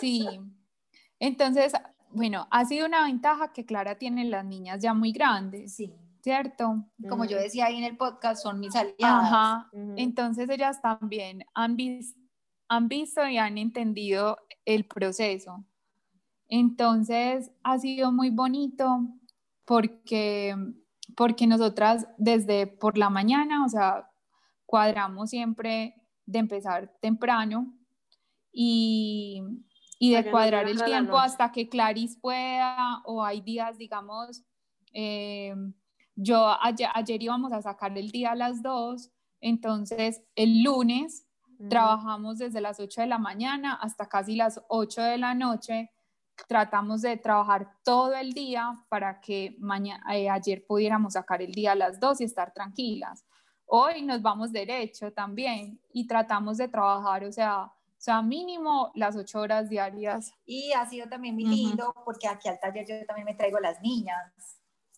Sí. Entonces, bueno, ha sido una ventaja que Clara tiene las niñas ya muy grandes. Sí. ¿cierto? Como yo decía ahí en el podcast, son mis aliadas. Ajá. Entonces ellas también han, vis- han visto y han entendido el proceso. Entonces ha sido muy bonito porque, porque nosotras desde por la mañana, o sea, cuadramos siempre de empezar temprano y, y de cuadrar el tiempo hasta que Claris pueda o hay días, digamos, eh, yo ayer, ayer íbamos a sacar el día a las 2, entonces el lunes trabajamos desde las 8 de la mañana hasta casi las 8 de la noche. Tratamos de trabajar todo el día para que mañana, ayer pudiéramos sacar el día a las 2 y estar tranquilas. Hoy nos vamos derecho también y tratamos de trabajar, o sea, o sea mínimo las 8 horas diarias. Y ha sido también muy lindo porque aquí al taller yo también me traigo las niñas.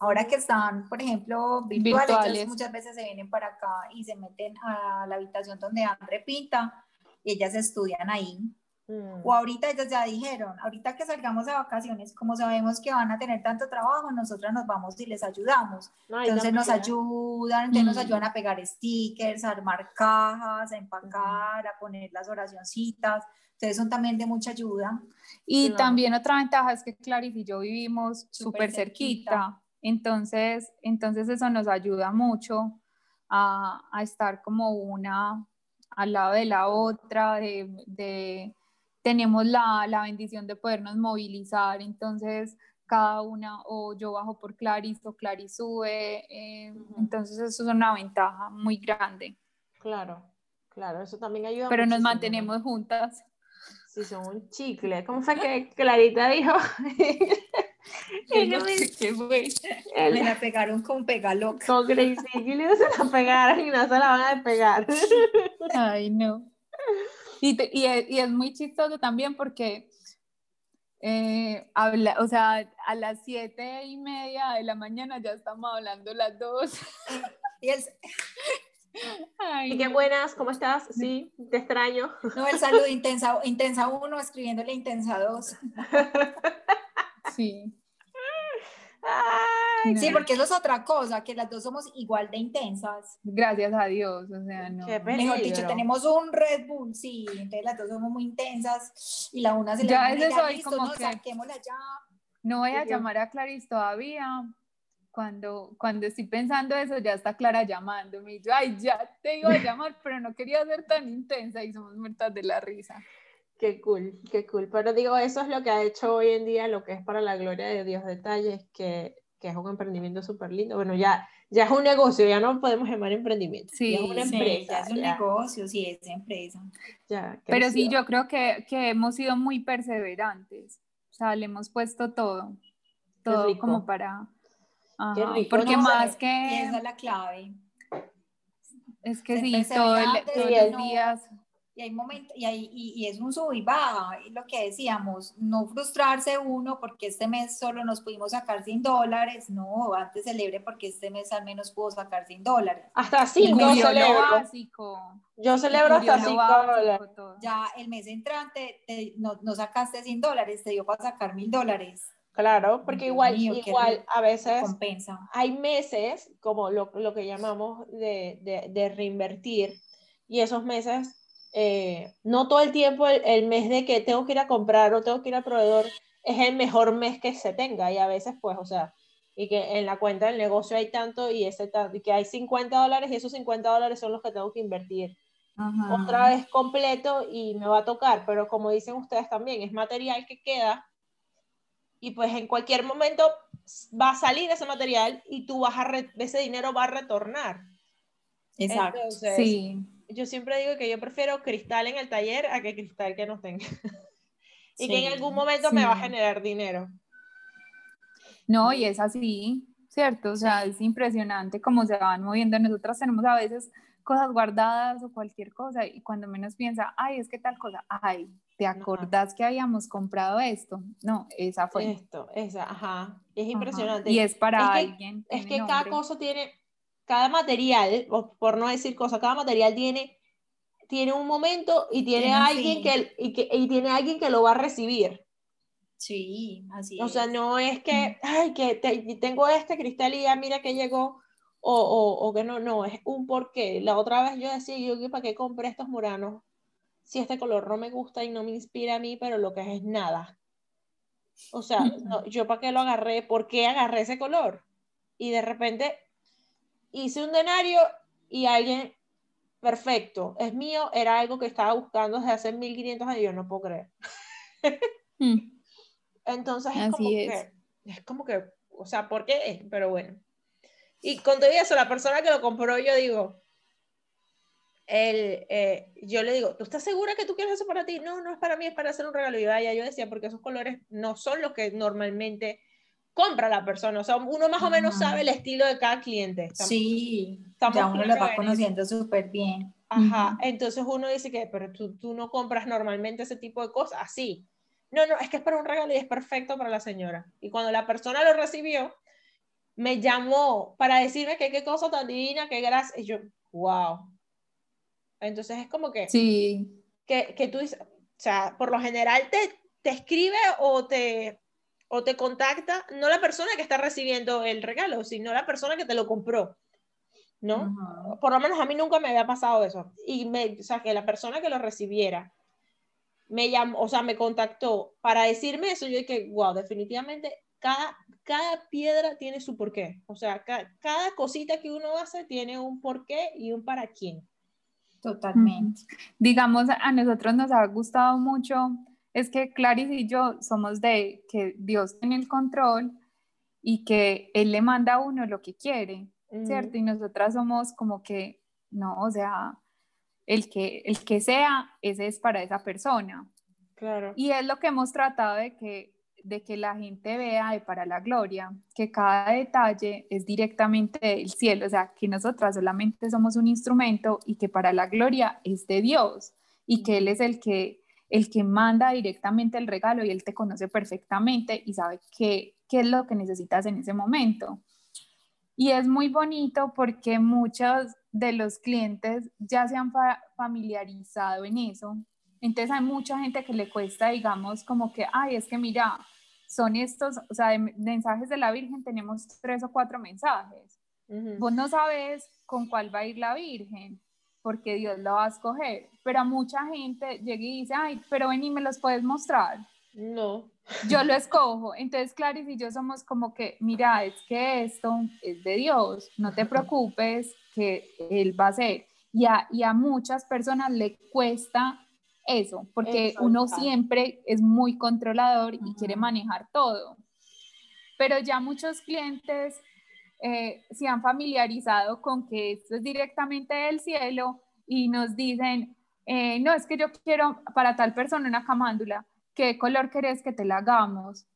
Ahora que están, por ejemplo, virtuales, muchas veces se vienen para acá y se meten a la habitación donde André pinta y ellas estudian ahí. Mm. O ahorita ellas ya dijeron, ahorita que salgamos de vacaciones, como sabemos que van a tener tanto trabajo, nosotras nos vamos y les ayudamos. Ay, Entonces nos ayudan, entonces nos Mm. ayudan a pegar stickers, a armar cajas, a empacar, a poner las oracioncitas. Entonces son también de mucha ayuda. Y Claro. también otra ventaja es que Clarice y yo vivimos Súper súper cerquita. cerquita. Entonces, entonces eso nos ayuda mucho a, a estar como una al lado de la otra, de, de- tenemos la, la bendición de podernos movilizar, entonces cada una, o yo bajo por Clarice o Clarice sube, eh, entonces eso es una ventaja muy grande, Claro, claro, eso también ayuda. pero nos muchísimo, ¿no? mantenemos juntas. Sí, son un chicle. ¿Cómo fue que Clarita dijo? Ella me- ¿Qué fue? el- Me la pegaron con pegaloca. con le se la pegaron y no se la van a despegar. Ay, no. Y, te- y es, y es muy chistoso también porque, eh, habla, o sea, a las siete y media de la mañana ya estamos hablando las dos. Y el, Ay, Y qué buenas, ¿cómo estás? Sí, te extraño. no, el saludo intensa, intensa uno escribiéndole intensa dos. Sí. Ay, No. Sí, porque eso es otra cosa, que las dos somos igual de intensas. Gracias a Dios, o sea, no. Qué Mejor dicho, tenemos un Red Bull, sí, entonces las dos somos muy intensas y la una se le Ya pone, ese soy listo, como no, que- saquémosla ya. No voy a Sí, llamar a Clarice todavía. Cuando, cuando estoy pensando eso, ya está Clara llamándome. Y yo, ay, ya te iba a llamar, pero no quería ser tan intensa y somos muertas de la risa. Qué cool, qué cool. Pero digo, eso es lo que ha hecho hoy en día, lo que es para la gloria de Dios detalles, que, que es un emprendimiento súper lindo. Bueno, ya, ya es un negocio, ya no podemos llamar emprendimiento. ya Sí, es una sí, empresa. ya es un ya- negocio, sí, es empresa. ya Pero sí, yo creo que, que hemos sido muy perseverantes. O sea, le hemos puesto todo. Todo como para... Qué Ajá, rico. Porque No, más que... esa es la clave. Es que sí, todo el- todos los no- días... Y hay momentos, y, hay- y, y es un sub y baja, y lo que decíamos, no frustrarse uno porque este mes solo nos pudimos sacar 100 dólares, no, antes celebre porque este mes al menos pudo sacar 100 dólares. Hasta Y cinco murió lo celebro. básico. Yo celebro hasta lo cinco básico, dólares. todo. Ya el mes entrante te- no, no sacaste 100 dólares, te dio para sacar 1000 dólares. Claro, porque Dios igual, mío, igual a veces Compensa. hay meses, como lo, lo que llamamos de, de- de reinvertir, y esos meses, eh, no todo el tiempo el, el mes de que tengo que ir a comprar o tengo que ir al proveedor es el mejor mes que se tenga, y a veces pues, o sea, y que en la cuenta del negocio hay tanto y, ese y que hay 50 dólares y esos 50 dólares son los que tengo que invertir. Ajá. Otra vez completo y me va a tocar, pero como dicen ustedes también, es material que queda y pues en cualquier momento va a salir ese material y tú vas a ese dinero va a retornar. Exacto. Entonces, Sí, yo siempre digo que yo prefiero cristal en el taller a que cristal que no tenga. y que en Sí, algún momento me va a sí. generar dinero. no, y es así, ¿cierto? O sea, es impresionante cómo se van moviendo. Nosotras tenemos a veces cosas guardadas o cualquier cosa y cuando menos piensa, ay, es que tal cosa, ay, ¿te acordás que habíamos comprado esto? No, esa fue. Esto, esa, ajá. Es Ajá. impresionante. Y es para Es que- alguien. Es que cada cosa tiene, cada material, o por no decir cosa, cada material tiene, tiene un momento y tiene, alguien que, y, que, y tiene alguien que lo va a recibir. Sí, así O es. sea, no es que, ay, que te- tengo este cristal y ya mira que llegó, o, o, o que no, no, es un porqué. La otra vez yo decía, yo, ¿para qué compré estos moranos? Si este color no me gusta y no me inspira a mí, pero lo que es es nada. O sea, no, yo para qué lo agarré, ¿por qué agarré ese color? Y de repente hice un denario y alguien, perfecto, es mío, era algo que estaba buscando desde hace 1500 años, yo no puedo creer. Mm. Entonces es Así como es. que, es como que, o sea, ¿por qué? Pero bueno. Y con todo eso, la persona que lo compró, yo digo, el, eh, yo le digo, ¿tú estás segura que tú quieres eso para ti? No, no es para mí, es para hacer un regalo. Y vaya, yo decía, porque esos colores no son los que normalmente compra la persona. O sea, uno más o menos Ajá. sabe el estilo de cada cliente. Estamos- Sí, estamos ya uno lo va conociendo súper bien. Ajá, entonces uno dice que, pero tú, tú no compras normalmente ese tipo de cosas así. No, no, es que es para un regalo y es perfecto para la señora. Y cuando la persona lo recibió, me llamó para decirme que qué cosa tan divina, qué gracia. Y yo, wow. Entonces es como que, Sí, que, que tú dices, o sea, por lo general te, te escribe o te, o te contacta, no la persona que está recibiendo el regalo, sino la persona que te lo compró. ¿No? Por lo menos a mí nunca me había pasado eso. Y me, o sea, que la persona que lo recibiera me llamó, o sea, me contactó para decirme eso. Yo dije, wow, definitivamente cada, cada piedra tiene su porqué. O sea, ca- cada cosita que uno hace tiene un porqué y un para quién. Totalmente. digamos, a nosotros nos ha gustado mucho, es que Clarice y yo somos de que Dios tiene el control y que Él le manda a uno lo que quiere, ¿cierto? Y nosotras somos como que, no, o sea, el que, el que sea, ese es para esa persona. Claro. Y es lo que hemos tratado de que, de que la gente vea de para la gloria, que cada detalle es directamente del cielo, o sea, que nosotras solamente somos un instrumento y que para la gloria es de Dios y que Él es el que, el que manda directamente el regalo y Él te conoce perfectamente y sabe qué, qué es lo que necesitas en ese momento. Y es muy bonito porque muchos de los clientes ya se han fa- familiarizado en eso. Entonces hay mucha gente que le cuesta, digamos, como que, ay, es que mira, son estos, o sea, de mensajes de la Virgen tenemos tres o cuatro mensajes. Ujú. Vos no sabes con cuál va a ir la Virgen, porque Dios la va a escoger. Pero a mucha gente llega y dice, ay, pero ven y me los puedes mostrar No. yo lo escojo. Entonces, Clarice y yo somos como que, mira, es que esto es de Dios, no te preocupes, que Él va a hacer. Y a, y a muchas personas le cuesta eso, porque uno siempre es muy controlador y quiere manejar todo. Pero ya muchos clientes eh, se han familiarizado con que esto es directamente del cielo y nos dicen, eh, no, es que yo quiero para tal persona una camándula, ¿qué color querés que te la hagamos?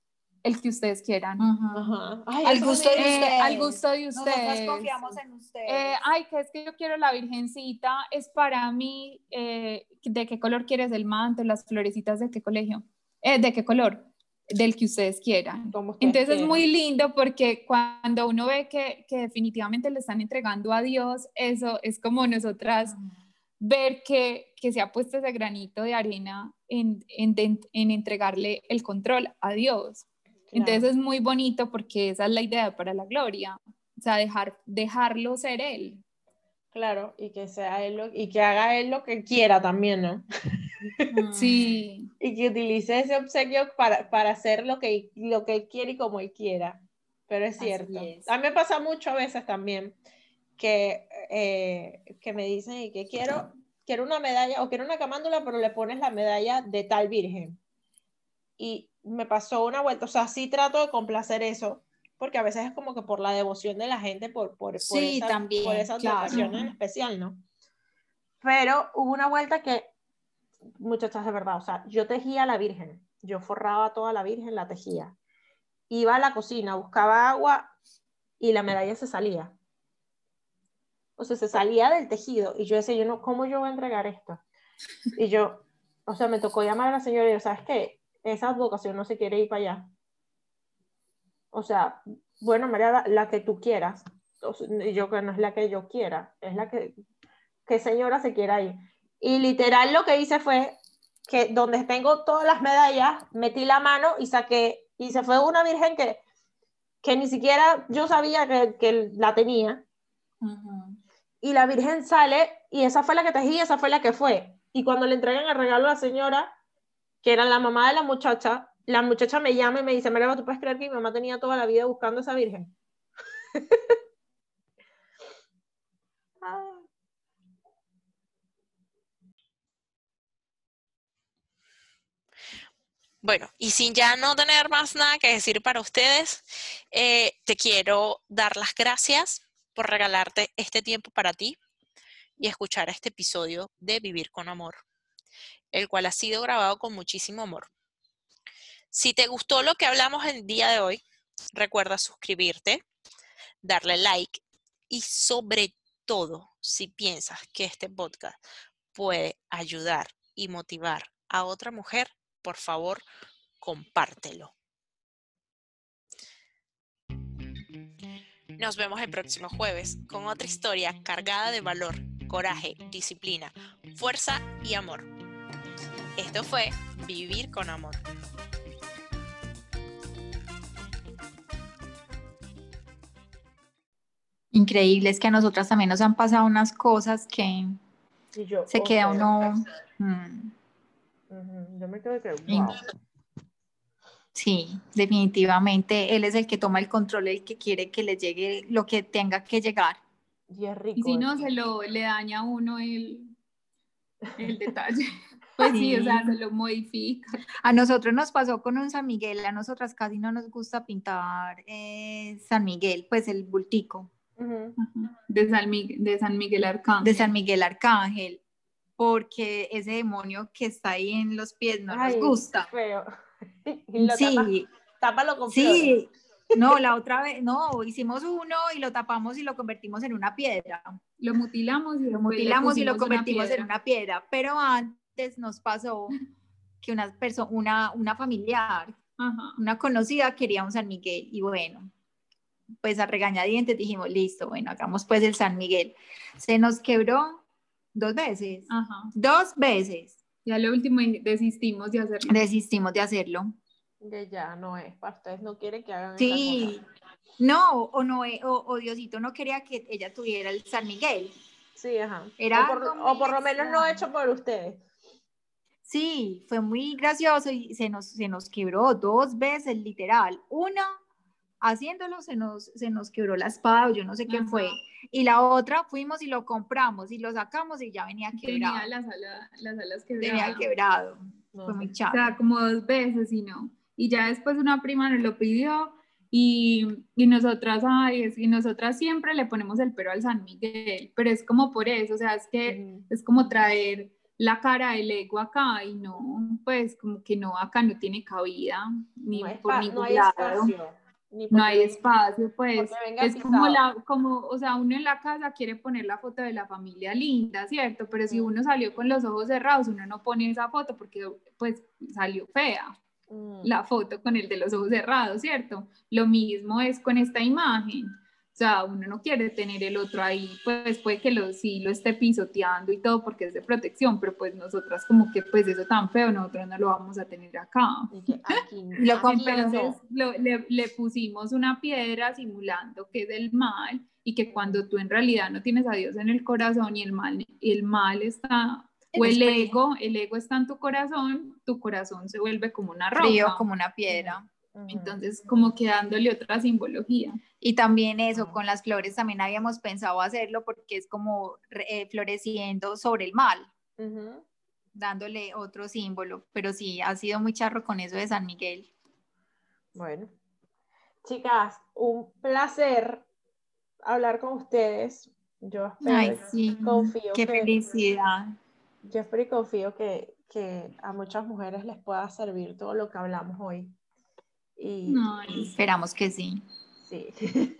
El que ustedes quieran. Ajá. Ajá. Ay, Al gusto de también- Eh, ustedes. al gusto de ustedes. confiamos en ustedes. Eh, ay, que es que yo quiero la virgencita, es para mí, eh, ¿de qué color quieres el manto, las florecitas de qué colegio? Eh, ¿De qué color? Del que ustedes quieran. Ustedes Entonces es muy lindo porque cuando uno ve que, que definitivamente le están entregando a Dios, eso es como nosotras ver que, que se ha puesto ese granito de arena en, en, en entregarle el control a Dios. Claro. Entonces es muy bonito porque esa es la idea para la gloria, o sea, dejar, dejarlo ser Él. Claro, y que sea él lo- y que haga él lo que quiera también, ¿no? Sí, Y que utilice ese obsequio para, para hacer lo que, lo que él quiere y como él quiera. Pero es cierto. es. A mí me pasa mucho a veces también que, eh, que me dicen y que quiero, quiero una medalla o quiero una camándula, pero le pones la medalla de tal virgen. Y me pasó una vuelta, o sea, sí trato de complacer eso, porque a veces es como que por la devoción de la gente, por, por, por Sí, esa, también, por esa claro. en especial, ¿no? Pero hubo una vuelta que, muchachas, de verdad, o sea, yo tejía a la Virgen, yo forraba toda la Virgen, la tejía. Iba a la cocina, buscaba agua y la medalla se salía. O sea, se salía del tejido y yo decía, yo no, ¿cómo yo voy a entregar esto? Y yo, o sea, me tocó llamar a la señora y yo, ¿sabes qué? Esa advocación no se quiere ir para allá. O sea, bueno, María, la, que tú quieras. Yo que no es la que yo quiera, es la que, que señora se quiera ir. Y literal lo que hice fue que donde tengo todas las medallas, metí la mano y saqué, y se fue una virgen que, que ni siquiera yo sabía que, que la tenía. Y la virgen sale y esa fue la que tejí, esa fue la que fue. Y cuando le entregan el regalo a la señora, que era la mamá de la muchacha, la muchacha me llama y me dice, María, ¿tú puedes creer que mi mamá tenía toda la vida buscando esa virgen? Bueno, y sin ya no tener más nada que decir para ustedes, eh, te quiero dar las gracias por regalarte este tiempo para ti y escuchar este episodio de Vivir con Amor, el cual ha sido grabado con muchísimo amor. Si te gustó lo que hablamos el día de hoy, recuerda suscribirte, darle like y sobre todo, si piensas que este podcast puede ayudar y motivar a otra mujer, por favor, compártelo. Nos vemos el próximo jueves con otra historia cargada de valor, coraje, disciplina, fuerza y amor. Esto fue Vivir con Amor. Increíble, es que a nosotras también nos han pasado unas cosas que se queda uno... Mm, yo me quedo que, Sí, definitivamente. Él es el que toma el control, el que quiere que le llegue lo que tenga que llegar. Y es rico. Y si no, se lo le daña a uno el, el detalle. Pues sí. o sea, se lo modifica. A nosotros nos pasó con un San Miguel, a nosotras casi no nos gusta pintar eh, San Miguel, pues el bultico. De, San Miguel, de San Miguel Arcángel. De San Miguel Arcángel porque ese demonio que está ahí en los pies no nos gusta. Feo. sí. tápalo con Sí. No, la otra vez, no, hicimos uno y lo tapamos y lo convertimos en una piedra. Lo mutilamos y lo mutilamos y lo convertimos en una piedra. Pero antes nos pasó que una persona, una, una familiar, una conocida quería un San Miguel y bueno, pues a regañadientes dijimos, listo, bueno, hagamos pues el San Miguel. Se nos quebró dos veces. Ajá. Dos veces. Ya lo último desistimos de hacerlo. Desistimos de hacerlo. Que ya no es, para ustedes no quieren que hagan Sí, no, o no, o, Diosito no quería que ella tuviera el San Miguel. Sí, ajá. Era o, por, lo menos no hecho por ustedes. Sí, fue muy gracioso y se nos, se nos quebró dos veces, literal. Una haciéndolo se nos, se nos quebró la espada o yo no sé qué fue. Y la otra fuimos y lo compramos y lo sacamos y ya venía quebrado. Tenía las, las alas quebradas. Venía quebrado. fue muy chato. O sea, como dos veces y no. Y ya después una prima nos lo pidió y, y nosotras, ay, y nosotras siempre le ponemos el pero al San Miguel, pero es como por eso, o sea, es que es como traer la cara del ego acá y no, pues como que no, acá no tiene cabida, ni por ningún lado no hay espacio, pues es como la, como, o sea, uno en la casa quiere poner la foto de la familia linda, ¿cierto? Pero si mm. uno salió con los ojos cerrados, uno no pone esa foto porque pues salió fea mm. la foto con el de los ojos cerrados, ¿cierto? Lo mismo es con esta imagen. O sea, uno no quiere tener el otro ahí, pues puede que lo, sí lo esté pisoteando y todo porque es de protección, pero pues nosotras como que pues eso tan feo, nosotros no lo vamos a tener acá. lo Entonces le, le, pusimos una piedra simulando que es el mal y que cuando tú en realidad no tienes a Dios en el corazón y el mal, el mal está, o el ego, el ego está en tu corazón, tu corazón se vuelve como una roca. como una piedra. Entonces, como que dándole otra simbología. Y también eso, con las flores también habíamos pensado hacerlo porque es como eh, floreciendo sobre el mal, dándole otro símbolo. Pero sí, ha sido muy charro con eso de San Miguel. Bueno, chicas, un placer hablar con ustedes. Yo espero, Ay, sí. confío. Qué felicidad. Yo espero y confío que, que a muchas mujeres les pueda servir todo lo que hablamos hoy. Y, esperamos que sí. Sí.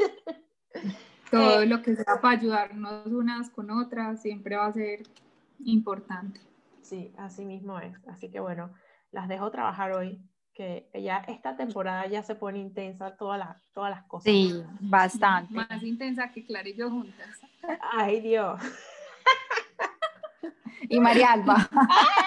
Todo eh, lo que sea para ayudarnos unas con otras siempre va a ser importante. Sí, así mismo es. Así que bueno, las dejo trabajar hoy, que ya esta temporada ya se pone intensa todas las, todas las cosas. Sí, bastante. Más intensa que Clara y yo juntas. Ay, Dios. y María Alba.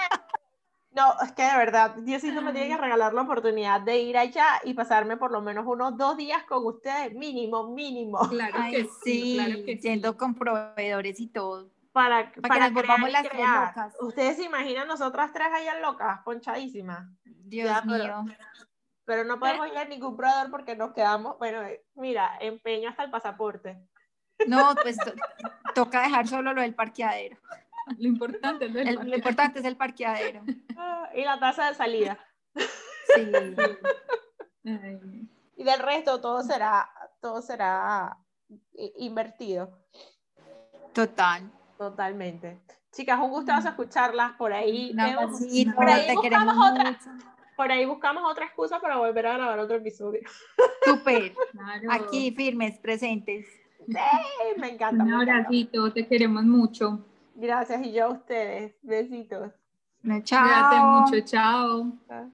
No, es que de verdad, Diosito me tiene que regalar la oportunidad de ir allá y pasarme por lo menos unos dos días con ustedes, mínimo, mínimo. Claro Ay, que sí, sí, claro que sí. yendo con proveedores y todo. Para, que para nos volvamos crear las tres locas. Ustedes se imaginan nosotras tres allá locas, ponchadísimas. Dios Ya, mío. Pero no podemos ir a ningún proveedor porque nos quedamos, bueno, eh, mira, empeño hasta el pasaporte. No, pues to- toca dejar solo lo del parqueadero. Lo importante es El- lo importante es el parqueadero. Ah, Y la tasa de salida. Sí. Y del resto todo será, todo será i- invertido. Total. Totalmente. Chicas, un gustazo escucharlas. Por ahí, abracito, por ahí te buscamos queremos otra. mucho. por ahí buscamos otra excusa para volver a grabar otro episodio. Súper. claro. Aquí firmes, presentes. Me encanta. Un abracito, te queremos mucho. Gracias y yo a ustedes. Besitos. Chao. Cuídate mucho, chao. Chao.